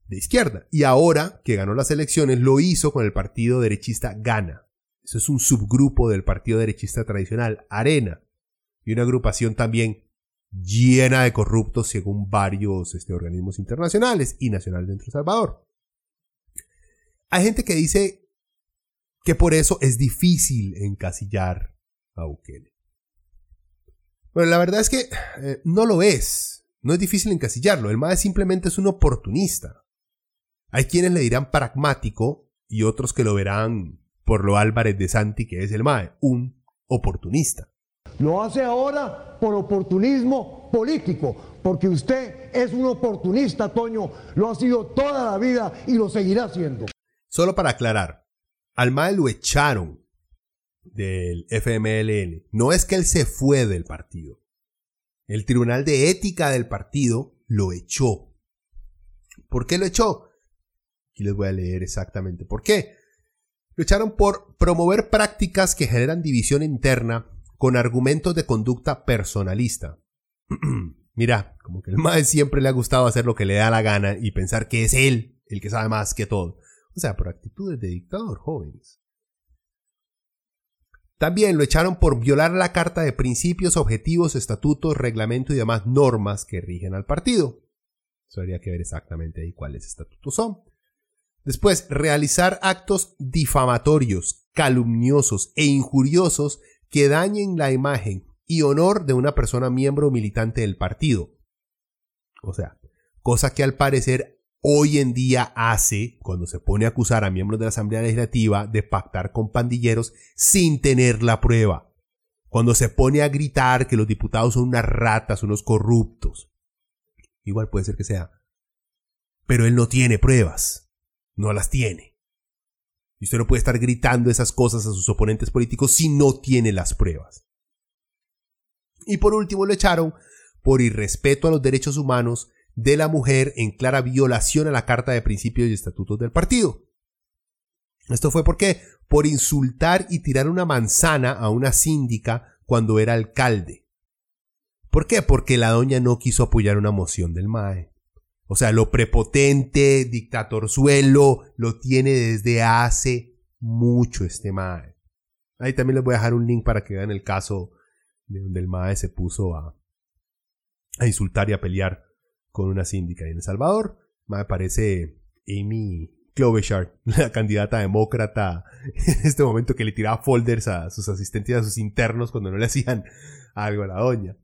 de Izquierda. Y ahora que ganó las elecciones, lo hizo con el partido derechista Gana. Eso es un subgrupo del partido derechista tradicional, Arena. Y una agrupación también llena de corruptos según varios este, organismos internacionales y nacionales dentro de Salvador. Hay gente que dice que por eso es difícil encasillar a Bukele. Bueno, la verdad es que eh, no lo es. No es difícil encasillarlo. El MAE simplemente es un oportunista. Hay quienes le dirán pragmático y otros que lo verán por lo Álvarez de Santi que es el MAE, un oportunista. Lo hace ahora por oportunismo político, porque usted es un oportunista, Toño, lo ha sido toda la vida y lo seguirá siendo. Solo para aclarar, al MAE lo echaron del FMLN no es que él se fue del partido. El Tribunal de Ética del partido lo echó. ¿Por qué lo echó? Aquí les voy a leer exactamente por qué. Lo echaron por promover prácticas que generan división interna con argumentos de conducta personalista. Mira, como que el MAE siempre le ha gustado hacer lo que le da la gana y pensar que es él el que sabe más que todo. O sea, por actitudes de dictador, jóvenes. También lo echaron por violar la Carta de Principios, Objetivos, Estatutos, Reglamento y demás normas que rigen al partido. Eso habría que ver exactamente ahí cuáles estatutos son. Después, realizar actos difamatorios, calumniosos e injuriosos que dañen la imagen y honor de una persona miembro militante del partido. O sea, cosa que al parecer hoy en día hace cuando se pone a acusar a miembros de la Asamblea Legislativa de pactar con pandilleros sin tener la prueba. Cuando se pone a gritar que los diputados son unas ratas, unos corruptos. Igual puede ser que sea. Pero él no tiene pruebas. No las tiene. Y usted no puede estar gritando esas cosas a sus oponentes políticos si no tiene las pruebas. Y por último lo echaron por irrespeto a los derechos humanos de la mujer en clara violación a la Carta de Principios y Estatutos del partido. Esto fue porque por insultar y tirar una manzana a una síndica cuando era alcalde. ¿Por qué? Porque la doña no quiso apoyar una moción del MAE. O sea, lo prepotente, dictatorzuelo, lo tiene desde hace mucho este MAE. Ahí también les voy a dejar un link para que vean el caso de donde el MAE se puso a, a insultar y a pelear con una síndica en El Salvador. Me parece Amy Klobuchar, la candidata demócrata en este momento que le tiraba folders a sus asistentes a sus internos cuando no le hacían algo a la doña.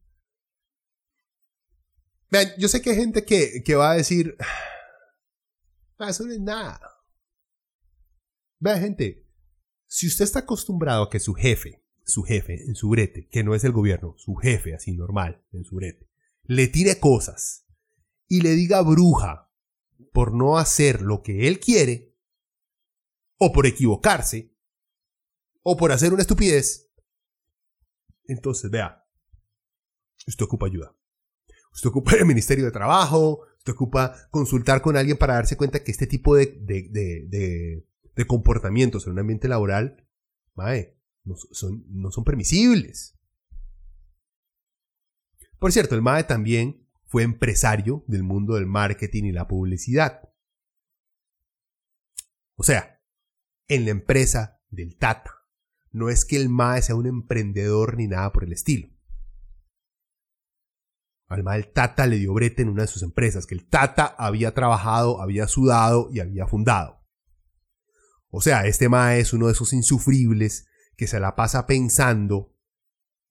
Vean, yo sé que hay gente que, que va a decir, ah, eso no es nada. Vean, gente, si usted está acostumbrado a que su jefe, su jefe en su brete, que no es el gobierno, su jefe así normal en su brete, le tire cosas y le diga bruja por no hacer lo que él quiere, o por equivocarse, o por hacer una estupidez, entonces vea, usted ocupa ayuda. Usted ocupa el Ministerio de Trabajo, usted ocupa consultar con alguien para darse cuenta que este tipo de, de, comportamientos en un ambiente laboral, no son, no son permisibles. Por cierto, el MAE también fue empresario del mundo del marketing y la publicidad. O sea, en la empresa del Tata. No es que el MAE sea un emprendedor ni nada por el estilo. Al MAE el Tata le dio brete en una de sus empresas, que el Tata había trabajado, había sudado y había fundado. O sea, este MAE es uno de esos insufribles que se la pasa pensando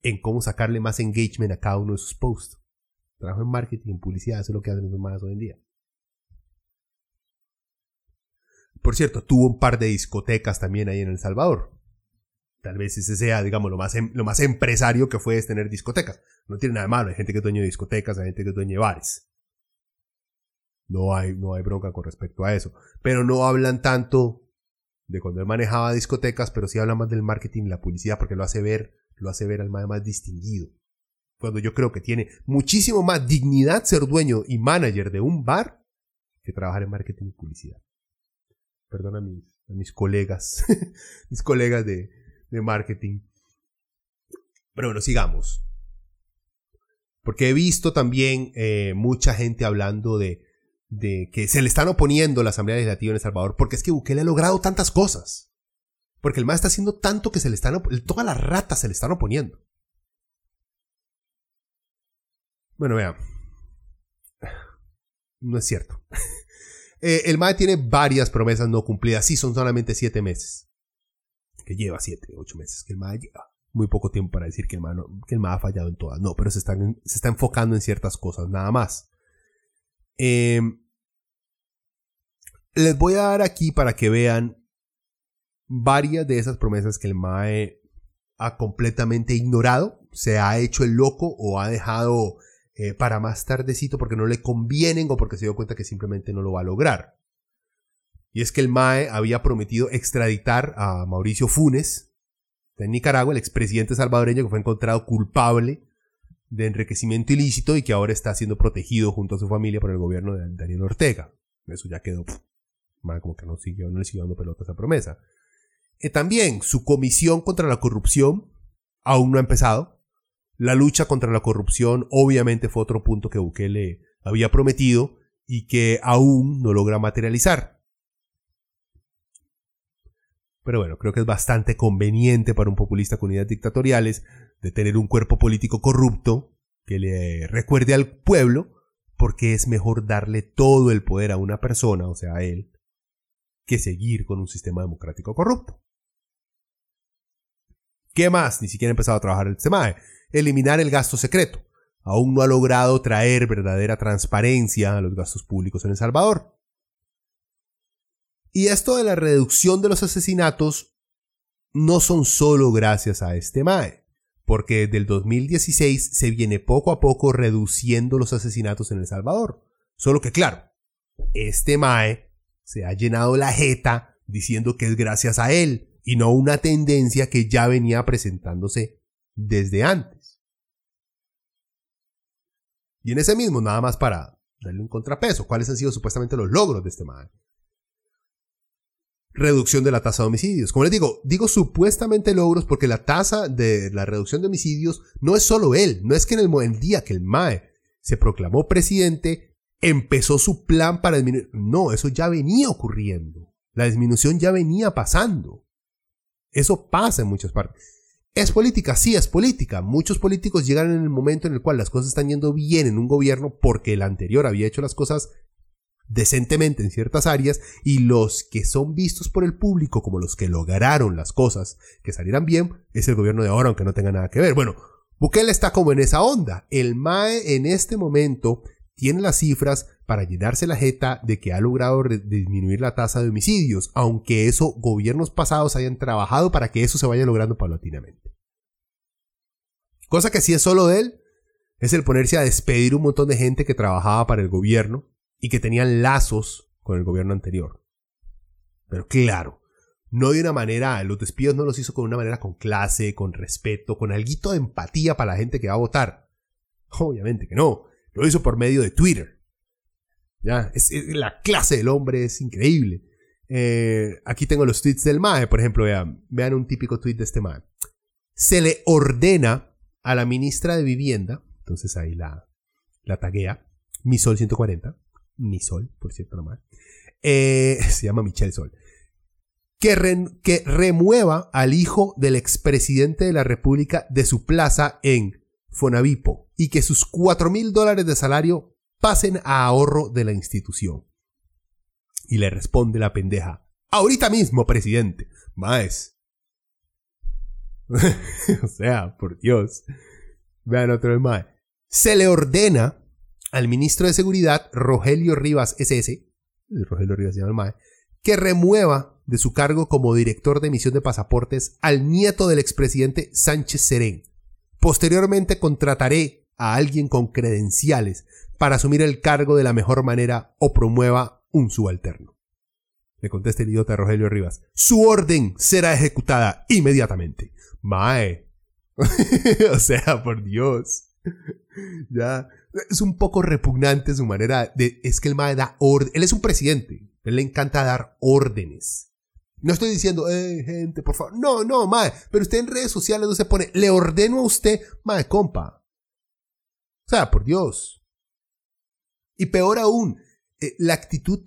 en cómo sacarle más engagement a cada uno de sus posts. Trabajo en marketing, en publicidad, eso es lo que hacen los más hoy en día. Por cierto, tuvo un par de discotecas también ahí en El Salvador. Tal vez ese sea, digamos, lo más, em, lo más empresario que fue es tener discotecas. No tiene nada de malo, hay gente que es dueño de discotecas, hay gente que es dueño de bares. No hay, no hay bronca con respecto a eso. Pero no hablan tanto de cuando él manejaba discotecas, pero sí hablan más del marketing y la publicidad porque lo hace ver lo hace ver al más distinguido. Cuando yo creo que tiene muchísimo más dignidad ser dueño y manager de un bar que trabajar en marketing y publicidad. Perdón a mis, a colegas, mis colegas de, de marketing. Pero bueno, sigamos. Porque he visto también eh, mucha gente hablando de, de que se le están oponiendo la Asamblea Legislativa en El Salvador porque es que Bukele ha logrado tantas cosas. Porque el MAE está haciendo tanto que se le están, todas las ratas se le están oponiendo. Bueno, vean. No es cierto. Eh, el MAE tiene varias promesas no cumplidas. Sí, son solamente siete meses. Que lleva siete, ocho meses. Que el MAE lleva muy poco tiempo para decir que el MAE, ha fallado en todas. No, pero se, se está enfocando en ciertas cosas, nada más. Em, les voy a dar aquí para que vean varias de esas promesas que el MAE ha completamente ignorado, se ha hecho el loco o ha dejado eh, para más tardecito porque no le convienen o porque se dio cuenta que simplemente no lo va a lograr. Y es que el MAE había prometido extraditar a Mauricio Funes de Nicaragua, el expresidente salvadoreño que fue encontrado culpable de enriquecimiento ilícito y que ahora está siendo protegido junto a su familia por el gobierno de Daniel Ortega. Eso ya quedó, como que no, siguió, no le siguió dando pelota esa promesa. Eh, también su comisión contra la corrupción aún no ha empezado. La lucha contra la corrupción obviamente fue otro punto que Bukele había prometido y que aún no logra materializar. Pero bueno, creo que es bastante conveniente para un populista con ideas dictatoriales de tener un cuerpo político corrupto que le recuerde al pueblo porque es mejor darle todo el poder a una persona, o sea, a él, que seguir con un sistema democrático corrupto. ¿Qué más? Ni siquiera ha empezado a trabajar el SEMAE. Eliminar el gasto secreto. Aún no ha logrado traer verdadera transparencia a los gastos públicos en El Salvador. Y esto de la reducción de los asesinatos no son solo gracias a este MAE, porque desde el 2016 se viene poco a poco reduciendo los asesinatos en El Salvador. Solo que claro, este MAE se ha llenado la jeta diciendo que es gracias a él, y no una tendencia que ya venía presentándose desde antes. Y en ese mismo, nada más para darle un contrapeso, ¿cuáles han sido supuestamente los logros de este man? Reducción de la tasa de homicidios. Como les digo, digo supuestamente logros porque la tasa de la reducción de homicidios no es solo él, no es que en el, el día que el MAE se proclamó presidente, empezó su plan para disminuir. No, eso ya venía ocurriendo. La disminución ya venía pasando. Eso pasa en muchas partes. ¿Es política? Sí, es política. Muchos políticos llegan en el momento en el cual las cosas están yendo bien en un gobierno porque el anterior había hecho las cosas decentemente en ciertas áreas y los que son vistos por el público como los que lograron las cosas que salieran bien es el gobierno de ahora, aunque no tenga nada que ver. Bueno, Bukele está como en esa onda. El MAE en este momento tiene las cifras para llenarse la jeta de que ha logrado disminuir la tasa de homicidios, aunque eso gobiernos pasados hayan trabajado para que eso se vaya logrando paulatinamente. Cosa que sí es solo de él, es el ponerse a despedir un montón de gente que trabajaba para el gobierno y que tenían lazos con el gobierno anterior. Pero claro, no de una manera, los despidos no los hizo con una manera con clase, con respeto, con algo de empatía para la gente que va a votar Obviamente que no. Lo hizo por medio de Twitter. Ya, la clase del hombre es increíble. Eh, aquí tengo los tweets del MAE, por ejemplo, vean, un típico tweet de este MAE. Se le ordena a la ministra de Vivienda, entonces ahí la, la taguea, Misol 140, Misol, por cierto, nomás, eh, se llama Michelle Sol, que, que remueva al hijo del expresidente de la República de su plaza en Fonavipo y que sus 4 mil dólares de salario pasen a ahorro de la institución. Y le responde la pendeja. Ahorita mismo, presidente. Maes. o sea, por Dios. Vean otro Mae. Se le ordena al ministro de Seguridad, Rogelio Rivas SS, Rogelio Rivas se llama el Mae, que remueva de su cargo como director de emisión de pasaportes al nieto del expresidente Sánchez Serén. Posteriormente contrataré a alguien con credenciales para asumir el cargo de la mejor manera o promueva un subalterno. Le contesta el idiota Rogelio Rivas. Su orden será ejecutada inmediatamente. Mae. o sea, por Dios. ya. Es un poco repugnante su manera de... Es que el Mae da orden. Él es un presidente. Él le encanta dar órdenes. No estoy diciendo, eh, gente, por favor. No, no, Mae. Pero usted en redes sociales no se pone, le ordeno a usted, Mae, compa. O sea, por Dios. Y peor aún, eh, la actitud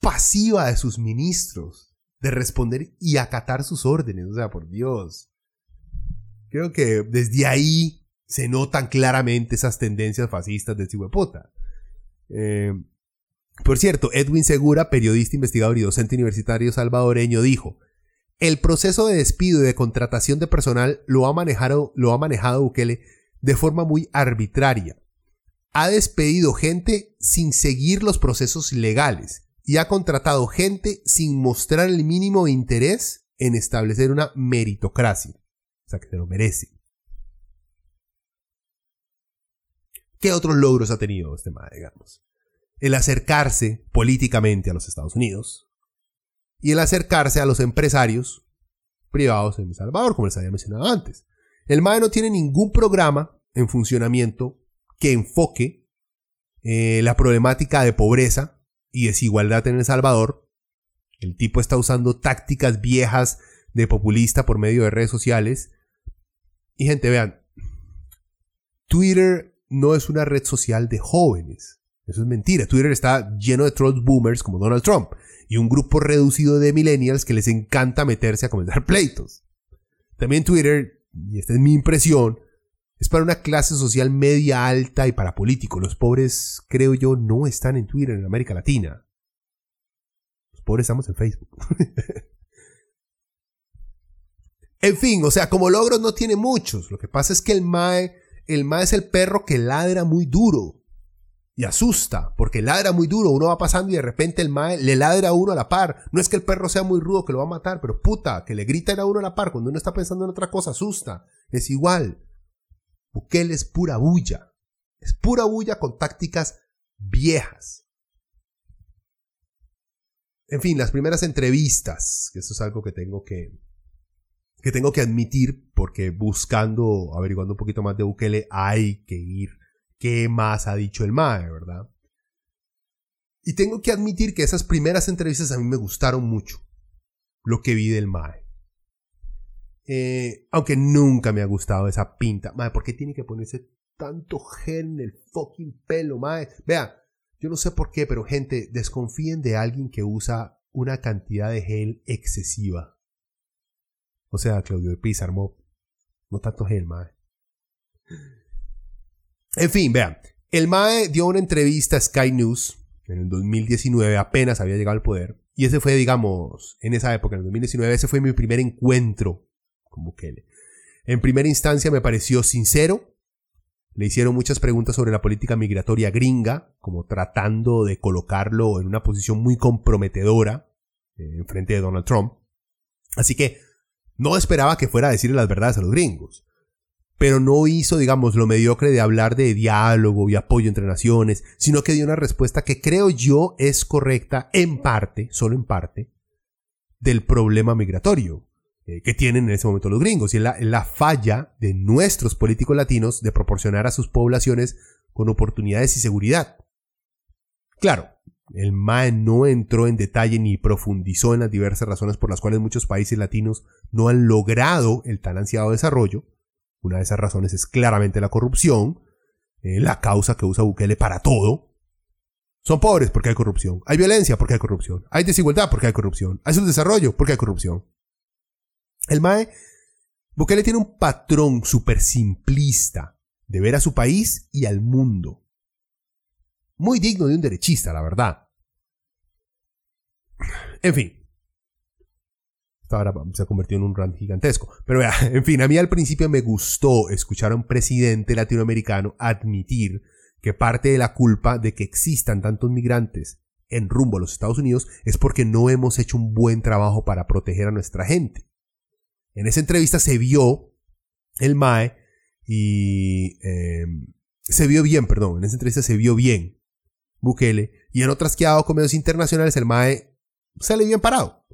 pasiva de sus ministros de responder y acatar sus órdenes. O sea, por Dios. Creo que desde ahí se notan claramente esas tendencias fascistas de Cihuepota. Eh, por cierto, Edwin Segura, periodista, investigador y docente universitario salvadoreño, dijo, el proceso de despido y de contratación de personal lo ha manejado, lo ha manejado Bukele de forma muy arbitraria ha despedido gente sin seguir los procesos legales y ha contratado gente sin mostrar el mínimo interés en establecer una meritocracia. O sea, que se lo merece. ¿Qué otros logros ha tenido este MAE, digamos? El acercarse políticamente a los Estados Unidos y el acercarse a los empresarios privados en El Salvador, como les había mencionado antes. El MAE no tiene ningún programa en funcionamiento que enfoque eh, la problemática de pobreza y desigualdad en El Salvador. El tipo está usando tácticas viejas de populista por medio de redes sociales. Y gente, vean, Twitter no es una red social de jóvenes. Eso es mentira. Twitter está lleno de trolls boomers como Donald Trump y un grupo reducido de millennials que les encanta meterse a comentar pleitos. También Twitter, y esta es mi impresión, es para una clase social media alta y para políticos. Los pobres, creo yo, no están en Twitter en América Latina. Los pobres estamos en Facebook. en fin, o sea, como logros no tiene muchos. Lo que pasa es que el Mae, el Mae es el perro que ladra muy duro. Y asusta, porque ladra muy duro, uno va pasando y de repente el mae le ladra a uno a la par. No es que el perro sea muy rudo que lo va a matar, pero puta, que le grita a uno a la par cuando uno está pensando en otra cosa, asusta. Es igual. Bukele es pura bulla. Es pura bulla con tácticas viejas. En fin, las primeras entrevistas, que eso es algo que tengo que, que tengo que admitir, porque buscando, averiguando un poquito más de Bukele, hay que ir. ¿Qué más ha dicho el MAE, verdad? Y tengo que admitir que esas primeras entrevistas a mí me gustaron mucho. Lo que vi del MAE. Eh, aunque nunca me ha gustado esa pinta. Madre, ¿por qué tiene que ponerse tanto gel en el fucking pelo, madre? Vea, yo no sé por qué, pero gente, desconfíen de alguien que usa una cantidad de gel excesiva. O sea, Claudio de Pizarro, no tanto gel, madre. En fin, vean, el MAE dio una entrevista a Sky News en el 2019, apenas había llegado al poder. Y ese fue, digamos, en esa época, en el 2019, ese fue mi primer encuentro Bukele. En primera instancia me pareció sincero. Le hicieron muchas preguntas sobre la política migratoria gringa, como tratando de colocarlo en una posición muy comprometedora eh, en frente de Donald Trump. Así que no esperaba que fuera a decirle las verdades a los gringos. Pero no hizo, digamos, lo mediocre de hablar de diálogo y apoyo entre naciones, sino que dio una respuesta que creo yo es correcta en parte, solo en parte, del problema migratorio eh, que tienen en ese momento los gringos. Y es la, la falla de nuestros políticos latinos de proporcionar a sus poblaciones con oportunidades y seguridad. Claro, el MAE no entró en detalle ni profundizó en las diversas razones por las cuales muchos países latinos no han logrado el tan ansiado desarrollo. Una de esas razones es claramente la corrupción, eh, la causa que usa Bukele para todo. Son pobres porque hay corrupción. Hay violencia porque hay corrupción. Hay desigualdad porque hay corrupción. Hay subdesarrollo porque hay corrupción. El MAE, Bukele tiene un patrón súper simplista de ver a su país y al mundo. Muy digno de un derechista, la verdad. En fin. Ahora se ha convertido en un rant gigantesco. Pero vea, en fin, a mí al principio me gustó escuchar a un presidente latinoamericano admitir que parte de la culpa de que existan tantos migrantes en rumbo a los Estados Unidos es porque no hemos hecho un buen trabajo para proteger a nuestra gente. En esa entrevista se vio el MAE y em, se vio bien, perdón, en esa entrevista se vio bien Bukele y en otras que ha dado con medios internacionales el MAE sale bien parado.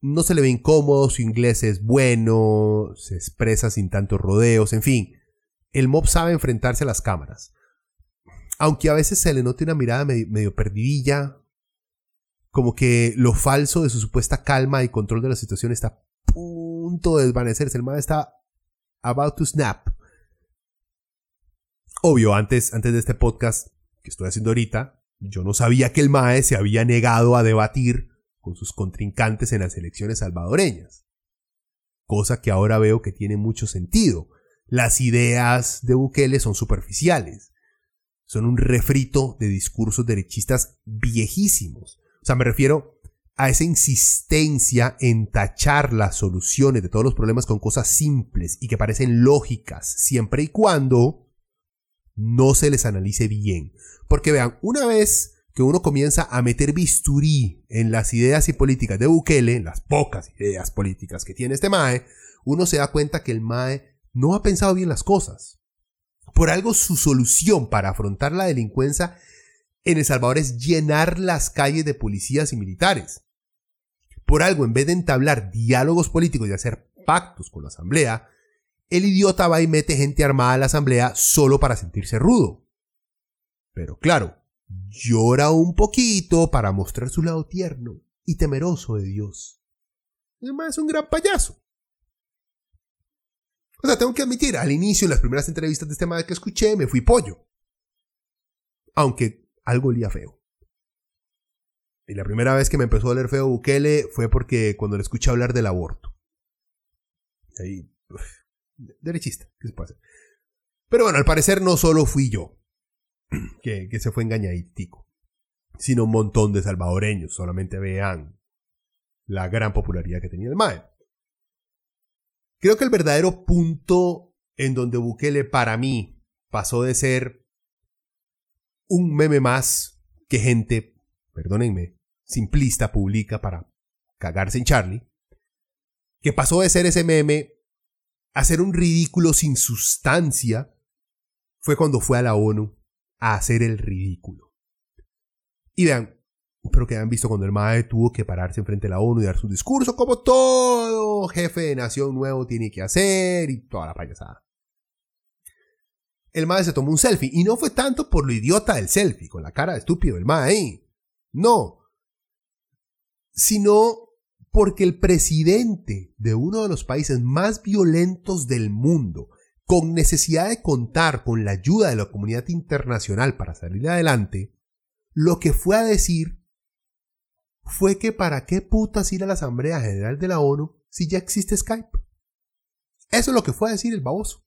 No se le ve incómodo, su inglés es bueno, se expresa sin tantos rodeos, en fin. El mob sabe enfrentarse a las cámaras. Aunque a veces se le note una mirada medio, perdidilla, como que lo falso de su supuesta calma y control de la situación está punto de desvanecerse. El MAE está about to snap. Obvio, antes, antes de este podcast que estoy haciendo ahorita, yo no sabía que el MAE se había negado a debatir con sus contrincantes en las elecciones salvadoreñas. Cosa que ahora veo que tiene mucho sentido. Las ideas de Bukele son superficiales. Son un refrito de discursos derechistas viejísimos. O sea, me refiero a esa insistencia en tachar las soluciones de todos los problemas con cosas simples y que parecen lógicas, siempre y cuando no se les analice bien. Porque vean, una vez que uno comienza a meter bisturí en las ideas y políticas de Bukele, en las pocas ideas políticas que tiene este MAE, uno se da cuenta que el MAE no ha pensado bien las cosas. Por algo su solución para afrontar la delincuencia en El Salvador es llenar las calles de policías y militares. Por algo, en vez de entablar diálogos políticos y hacer pactos con la Asamblea, el idiota va y mete gente armada a la Asamblea solo para sentirse rudo. Pero claro, llora un poquito para mostrar su lado tierno y temeroso de Dios. Además es un gran payaso. O sea, tengo que admitir, al inicio, en las primeras entrevistas de este madre que escuché, me fui pollo. Aunque algo olía feo. Y la primera vez que me empezó a oler feo Bukele fue porque cuando le escuché hablar del aborto. Ahí, derechista, ¿qué se pasa? Pero bueno, al parecer no solo fui yo que, se fue engañaditico, sino un montón de salvadoreños. Solamente vean la gran popularidad que tenía el MAE. Creo que el verdadero punto en donde Bukele para mí pasó de ser un meme más que gente, perdónenme, simplista publica para cagarse en Charlie, que pasó de ser ese meme a ser un ridículo sin sustancia, fue cuando fue a la ONU a hacer el ridículo. Y vean, espero que hayan visto cuando el MAE tuvo que pararse enfrente de la ONU y dar su discurso como todo jefe de nación nuevo tiene que hacer y toda la payasada. El MAE se tomó un selfie y no fue tanto por lo idiota del selfie, con la cara de estúpido del MAE. No. Sino porque el presidente de uno de los países más violentos del mundo, con necesidad de contar con la ayuda de la comunidad internacional para salir adelante, lo que fue a decir fue que para qué putas ir a la Asamblea General de la ONU si ya existe Skype. Eso es lo que fue a decir el baboso.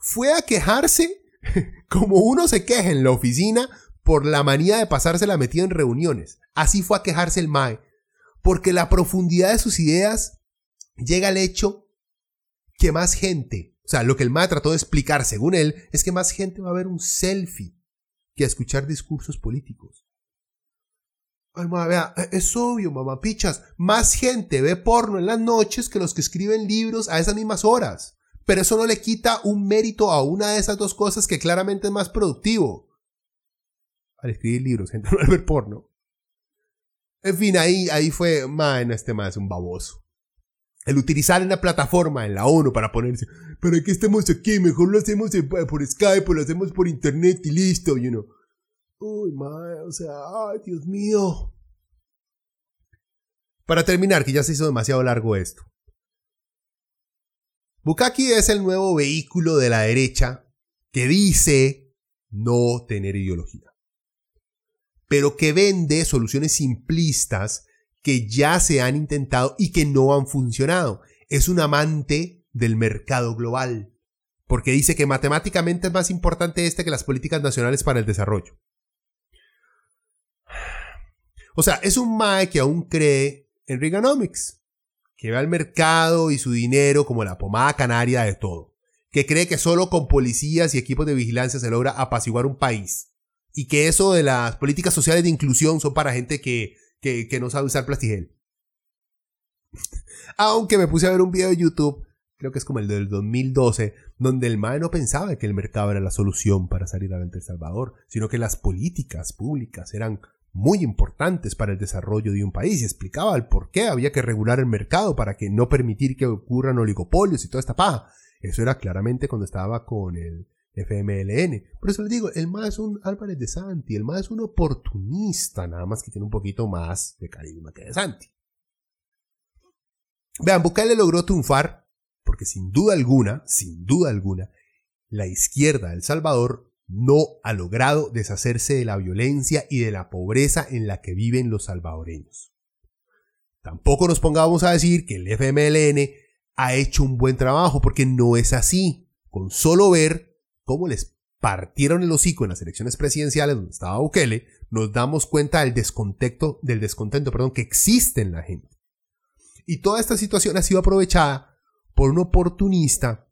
Fue a quejarse como uno se queja en la oficina por la manía de pasarse la metida en reuniones. Así fue a quejarse el MAE, porque la profundidad de sus ideas llega al hecho que más gente o sea, lo que el MAE trató de explicar, según él, es que más gente va a ver un selfie que a escuchar discursos políticos. Ay, vea, e-, es obvio, mamapichas. Más gente ve porno en las noches que los que escriben libros a esas mismas horas. Pero eso no le quita un mérito a una de esas dos cosas que claramente es más productivo. Al escribir libros, gente no al ver porno. En fin, ahí, ahí fue, ma, este más es un baboso. el utilizar una plataforma en la ONU para ponerse, ¿para qué estamos aquí? Mejor lo hacemos por Skype lo hacemos por internet y listo, you know. Uy, madre, o sea, ay, Dios mío. Para terminar, que ya se hizo demasiado largo esto. Bukaki es el nuevo vehículo de la derecha que dice no tener ideología, pero que vende soluciones simplistas que ya se han intentado y que no han funcionado. Es un amante del mercado global, porque dice que matemáticamente es más importante este que las políticas nacionales para el desarrollo. O sea, es un MAE que aún cree en Reaganomics, que ve al mercado y su dinero como la pomada canaria de todo, que cree que solo con policías y equipos de vigilancia se logra apaciguar un país, y que eso de las políticas sociales de inclusión son para gente que que, no sabe usar plastigel. Aunque me puse a ver un video de YouTube, creo que es como el del 2012, donde el MAE no pensaba que el mercado era la solución para salir adelante El Salvador, sino que las políticas públicas eran muy importantes para el desarrollo de un país y explicaba el por qué había que regular el mercado para que no permitir que ocurran oligopolios y toda esta paja. Eso era claramente cuando estaba con el FMLN. Por eso les digo, el MAE es un Álvarez de Santi, el MAE es un oportunista, nada más que tiene un poquito más de carisma que de Santi. Vean, Bukele logró triunfar porque sin duda alguna, sin duda alguna, la izquierda de El Salvador no ha logrado deshacerse de la violencia y de la pobreza en la que viven los salvadoreños. Tampoco nos pongamos a decir que el FMLN ha hecho un buen trabajo porque no es así. Con solo ver cómo les partieron el hocico en las elecciones presidenciales donde estaba Bukele, nos damos cuenta del descontento, del descontento perdón, que existe en la gente. Y toda esta situación ha sido aprovechada por un oportunista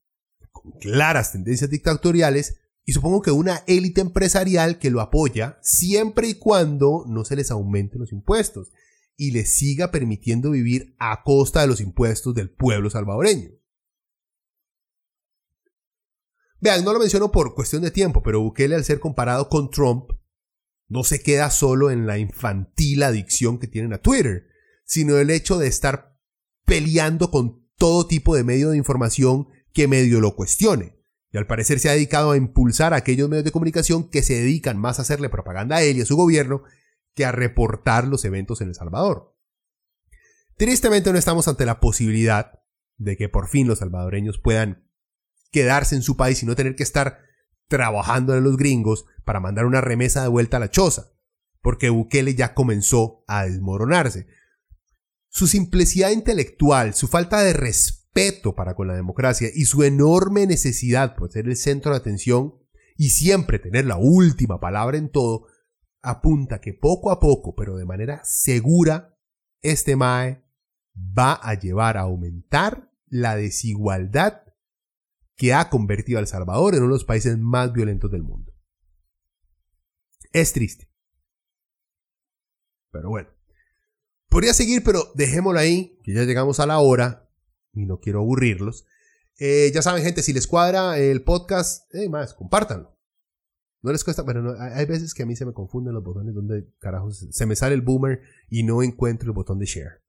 con claras tendencias dictatoriales y supongo que una élite empresarial que lo apoya siempre y cuando no se les aumenten los impuestos y les siga permitiendo vivir a costa de los impuestos del pueblo salvadoreño. Vean, no lo menciono por cuestión de tiempo, pero Bukele al ser comparado con Trump no se queda solo en la infantil adicción que tienen a Twitter, sino el hecho de estar peleando con todo tipo de medio de información que medio lo cuestione. Y al parecer se ha dedicado a impulsar a aquellos medios de comunicación que se dedican más a hacerle propaganda a él y a su gobierno que a reportar los eventos en El Salvador. Tristemente no estamos ante la posibilidad de que por fin los salvadoreños puedan quedarse en su país y no tener que estar trabajando en los gringos para mandar una remesa de vuelta a la choza, porque Bukele ya comenzó a desmoronarse. Su simplicidad intelectual, su falta de respeto para con la democracia y su enorme necesidad por ser el centro de atención y siempre tener la última palabra en todo, apunta que poco a poco, pero de manera segura, este MAE va a llevar a aumentar la desigualdad que ha convertido a El Salvador en uno de los países más violentos del mundo. Es triste. Pero bueno. Podría seguir, pero dejémoslo ahí, que ya llegamos a la hora y no quiero aburrirlos. Eh, ya saben, gente, si les cuadra el podcast, eh, más, compártanlo. No les cuesta, bueno, hay veces que a mí se me confunden los botones donde carajos se me sale el boomer y no encuentro el botón de share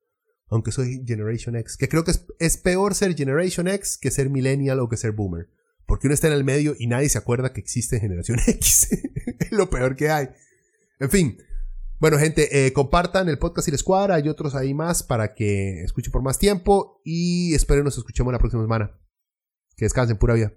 aunque soy Generation X, que creo que es, peor ser Generation X que ser Millennial o que ser Boomer, porque uno está en el medio y nadie se acuerda que existe Generación X, lo peor que hay. En fin, bueno gente, eh, compartan el podcast si les cuadra, hay otros ahí más para que escuchen por más tiempo y espero nos escuchemos la próxima semana. Que descansen, pura vida.